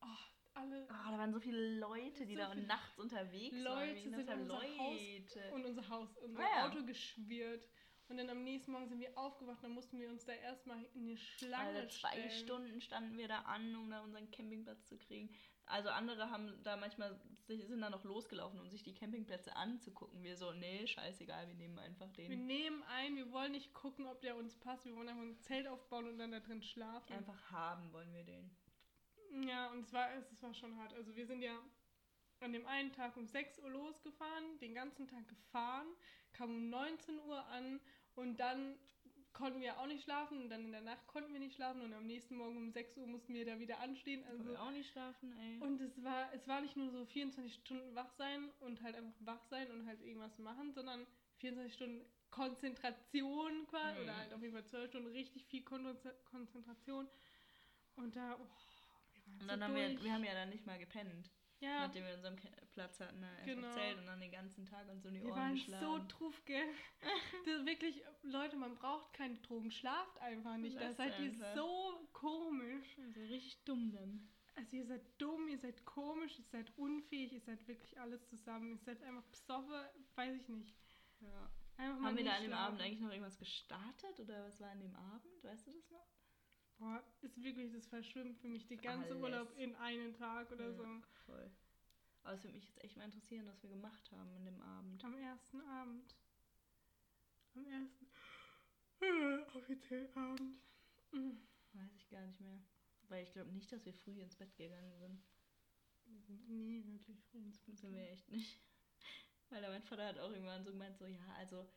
oh, alle Oh, da waren so viele Leute, die So da nachts unterwegs waren. Leute Wie sind unser Haus Leute. und unser Haus, unser Ah, ja. Auto geschwirrt Und dann am nächsten Morgen sind wir aufgewacht, dann mussten wir uns da erstmal in eine Schlange Also zwei stellen. Stunden standen wir da an, um da unseren Campingplatz zu kriegen. Also andere haben da manchmal sind da noch losgelaufen, um sich die Campingplätze anzugucken. Wir so, nee, scheißegal, wir nehmen einfach Wir den. nehmen ein, wir wollen nicht gucken, ob der uns passt. Wir wollen einfach ein Zelt aufbauen und dann da drin schlafen. Einfach haben wollen wir den. Ja, und es war, es war schon hart. Also wir sind ja an dem einen Tag um 6 Uhr losgefahren, den ganzen Tag gefahren, kamen um 19 Uhr an und dann konnten wir auch nicht schlafen und dann in der Nacht konnten wir nicht schlafen und am nächsten Morgen um 6 Uhr mussten wir da wieder anstehen. Also wir auch nicht schlafen, ey. und es war, es war nicht nur so 24 Stunden wach sein und halt einfach wach sein und halt irgendwas machen, sondern 24 Stunden Konzentration quasi, Mhm. oder halt auf jeden Fall 12 Stunden richtig viel Kon Konzentration. Und da, oh, wir waren Und so dann haben wir, durch. wir haben ja dann nicht mal gepennt, ja, nachdem wir unseren Platz hatten, ne? Genau. Zelt und dann den ganzen Tag und so in die wir Ohren waren geschlagen. so truff, gell? *laughs* das wirklich, Leute, man braucht keine Drogen, schlaft einfach nicht. Da seid ihr so komisch. Also richtig dumm dann. Also ihr seid dumm, ihr seid komisch, ihr seid unfähig, ihr seid wirklich alles zusammen. Ihr seid einfach psoffe, weiß ich nicht. Ja. Haben wir da an dem. Abend eigentlich noch irgendwas gestartet oder was war an dem Abend? Weißt du das noch? Boah, ist wirklich, das verschwimmt für mich die ganze Alles. Urlaub in einen Tag oder Ja, so. Voll. Aber es würde mich jetzt echt mal interessieren, was wir gemacht haben an dem Abend. Am ersten Abend. Am ersten *gasps* offiziellen Abend. Weiß ich gar nicht mehr. Weil ich glaube nicht, dass wir früh ins Bett gegangen sind. Wir sind nie wirklich früh ins Bett. Das sind wir echt nicht. *laughs* Weil mein Vater hat auch irgendwann so gemeint, so ja, also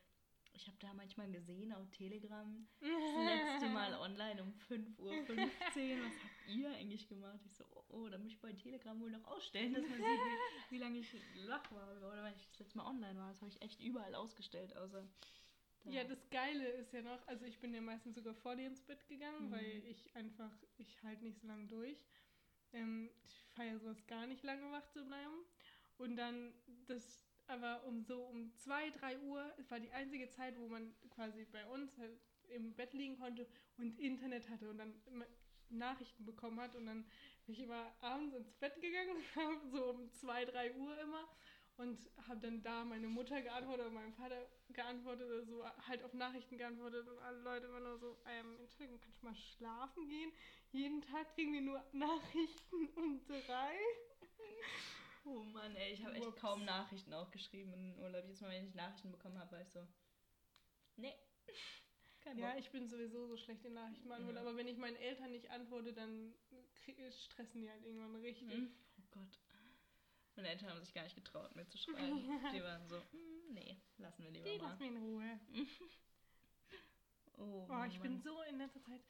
ich habe da manchmal gesehen auf Telegram, das letzte *laughs* Mal online um 5.15 Uhr. Was habt ihr eigentlich gemacht? Ich so, oh, oh, da muss ich bei Telegram wohl noch ausstellen, dass man sieht, wie, wie lange ich wach war. Oder wenn ich das letzte Mal online war. Das habe ich echt überall ausgestellt, außer. da. Ja, das Geile ist ja noch, also ich bin ja meistens sogar vor dir ins Bett gegangen, Mhm. weil ich einfach, ich halte nicht so lange durch. Ähm, ich feiere sowas gar nicht lange wach zu bleiben. Und dann das aber um so um 2, 3 Uhr, war die einzige Zeit, wo man quasi bei uns halt im Bett liegen konnte und Internet hatte und dann Nachrichten bekommen hat und dann bin ich immer abends ins Bett gegangen, *laughs* so um 2, 3 Uhr immer und habe dann da meine Mutter geantwortet oder meinem Vater geantwortet oder so, halt auf Nachrichten geantwortet und alle Leute immer nur so, ähm, Entschuldigung, kannst du mal schlafen gehen? Jeden Tag kriegen wir nur *laughs* Nachrichten um drei. Oh Mann, ey, ich habe echt Ups. kaum Nachrichten auch geschrieben in Urlaub. Jedes Mal, wenn ich Nachrichten bekommen habe, war ich so. Nee. *laughs* Kein Ja, Bock. ich bin sowieso so schlecht in Nachrichten beantworten, Ja. aber wenn ich meinen Eltern nicht antworte, dann stressen die halt irgendwann richtig. Mhm. Oh Gott. Meine Eltern haben sich gar nicht getraut, mir zu schreiben. *laughs* Die waren so, "Mm, nee, lassen wir lieber Die mal. lass mich in Ruhe. *laughs* Oh, Oh, ich bin Mann. so in letzter Zeit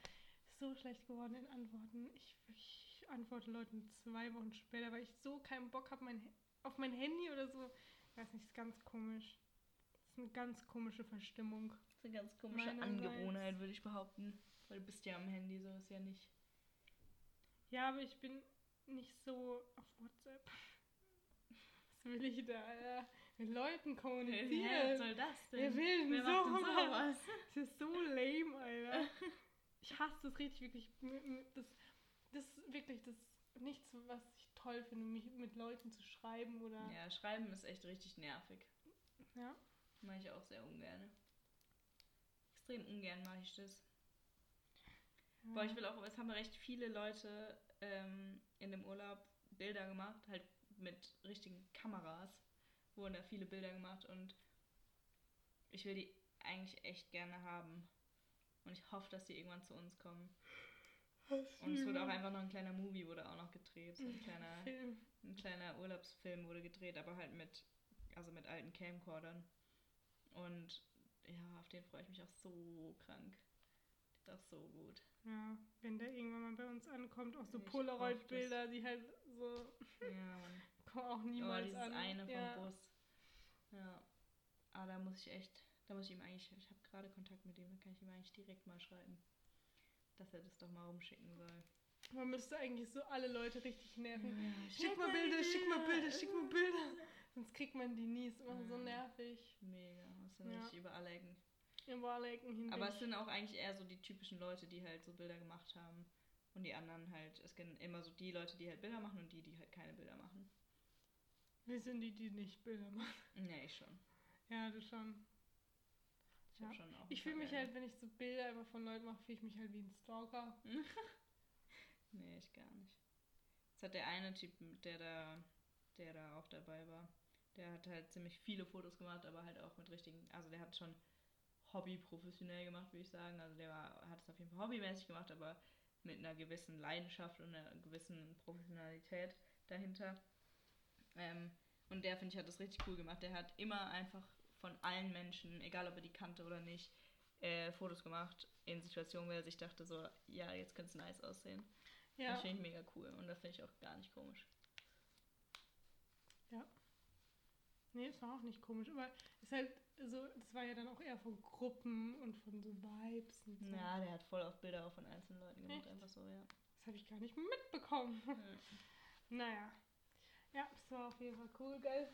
so schlecht geworden in Antworten. Ich, ich antworte Leuten zwei Wochen später, weil ich so keinen Bock habe mein, auf mein Handy oder so. Ich weiß nicht, ist ganz komisch. Das ist eine ganz komische Verstimmung. Das ist eine ganz komische. Angewohnheit, würde ich behaupten. Weil du bist ja am Handy, so ist ja nicht. Ja, aber ich bin nicht so auf WhatsApp. *laughs* Was will ich da äh, mit Leuten kommunizieren? was soll das denn? Wer will denn Wer sowas? sowas? Das ist so lame, Alter. Ich hasse das richtig, wirklich. Das, das ist wirklich das nichts, was ich toll finde, mich mit Leuten zu schreiben oder. Ja, schreiben ist echt richtig nervig. Ja. Mache ich auch sehr ungern. Extrem ungern mache ich das. Boah, ich will auch, es haben recht viele Leute ähm, in dem Urlaub Bilder gemacht, halt mit richtigen Kameras. Wurden da viele Bilder gemacht und ich will die eigentlich echt gerne haben. Und ich hoffe, dass die irgendwann zu uns kommen. Und es wurde auch einfach noch ein kleiner Movie wurde auch noch gedreht. So ein kleiner, Film. ein kleiner Urlaubsfilm wurde gedreht, aber halt mit, also mit alten Camcordern. Und ja, auf den freue ich mich auch so krank. Der ist auch so gut. Ja, wenn der irgendwann mal bei uns ankommt, auch so Polaroid-Bilder, die halt so Ja, *laughs* kommen auch Oh, niemals dieses an. eine vom ja. Bus. Ja. Aber da muss ich echt, da muss ich ihm eigentlich, ich habe gerade Kontakt mit ihm, da kann ich ihm eigentlich direkt mal schreiben, dass er das doch mal rumschicken soll. Man müsste eigentlich so alle Leute richtig nerven. Ja, Schick mal Bilder, schick mal Bilder, schick mal Bilder. *laughs* Sonst kriegt man die nie. Ist immer so Ja. nervig. Mega, muss dann Ja. richtig über alle Ecken. Im Wahrlecken hinweg. Aber es sind auch eigentlich eher so die typischen Leute, die halt so Bilder gemacht haben. Und die anderen halt, es gibt immer so die Leute, die halt Bilder machen und die, die halt keine Bilder machen. Wir sind die, die nicht Bilder machen. Nee, ich schon. Ja, du schon. Ich, Ja. Ich fühle mich halt, wenn ich so Bilder immer von Leuten mache, fühle ich mich halt wie ein Stalker. *laughs* Nee, ich gar nicht. Es hat der eine Typ, der da, der da auch dabei war. Der hat halt ziemlich viele Fotos gemacht, aber halt auch mit richtigen, also der hat schon Hobby professionell gemacht, würde ich sagen. Also der war, hat es auf jeden Fall hobbymäßig gemacht, aber mit einer gewissen Leidenschaft und einer gewissen Professionalität dahinter. Ähm, und der, finde ich, hat das richtig cool gemacht. Der hat immer einfach von allen Menschen, egal ob er die kannte oder nicht, äh, Fotos gemacht in Situationen, wo er sich dachte so, ja, jetzt könnte es nice aussehen. Ja. Das finde ich mega cool und das finde ich auch gar nicht komisch. Nee, es war auch nicht komisch, aber es ist halt so, das war ja dann auch eher von Gruppen und von so Vibes und so. Ja, der hat voll auf Bilder auch von einzelnen Leuten gemacht, Echt? einfach so, ja. Das habe ich gar nicht mitbekommen. *laughs* naja. Ja, es war auf jeden Fall cool, geil.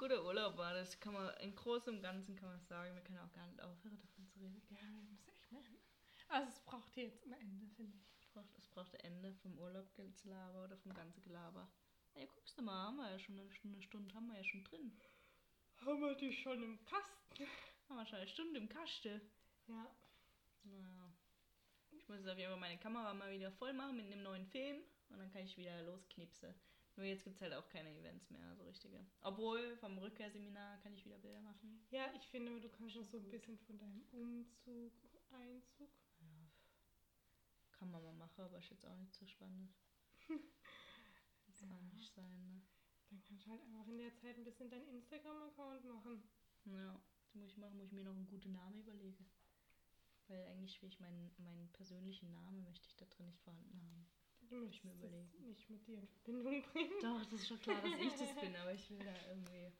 Guter Urlaub war das, kann man, in großem und Ganzen kann man sagen, wir können auch gar nicht aufhören davon zu reden. Ja, wir müssen echt mal. Also es braucht jetzt ein Ende, finde ich. Es braucht, es braucht ein Ende vom Urlaubsgelaber oder vom ganzen Gelaber. Ja, guckst du mal, haben wir ja schon eine Stunde, Stunde haben wir ja schon drin. Haben wir die schon im Kasten? Haben wir schon eine Stunde im Kasten. Ja. Naja. Ich muss jetzt auf jeden Fall meine Kamera mal wieder voll machen mit einem neuen Film und dann kann ich wieder losknipsen. Nur jetzt gibt es halt auch keine Events mehr, so richtige. Obwohl, vom Rückkehrseminar kann ich wieder Bilder machen. Ja, ich finde, du kannst noch so ein bisschen von deinem Umzug, Einzug. Kann man mal machen, aber ist jetzt auch nicht so spannend. *laughs* Das Ja. kann nicht sein, ne? Dann kannst du halt einfach in der Zeit ein bisschen deinen Instagram-Account machen. Ja, das muss ich machen, muss ich mir noch einen guten Namen überlegen. Weil eigentlich will ich meinen, meinen persönlichen Namen möchte ich da drin nicht vorhanden haben. Du möchtest mir überlegen. nicht mit dir in Verbindung *laughs* bringen. Doch, das ist schon klar, dass ich das bin, aber ich will da irgendwie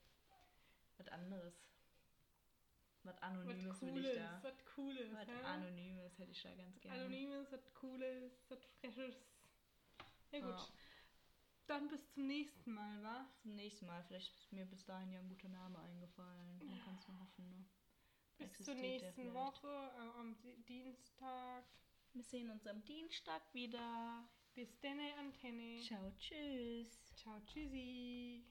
was anderes. Was Anonymes will ich Cooles, da. was Cooles. Was ja? Anonymes hätte ich da ganz gerne. Anonymes, was Cooles, was Freshes. Ja gut. Ja. Dann bis zum nächsten Mal, wa? Zum nächsten Mal. Vielleicht ist mir bis dahin ja ein guter Name eingefallen. Man kann es nur hoffen, ne? Bis zur nächsten. Woche, äh, am Di- Dienstag. Wir sehen uns am Dienstag wieder. Bis denne Antenne. Ciao, tschüss. Ciao, tschüssi.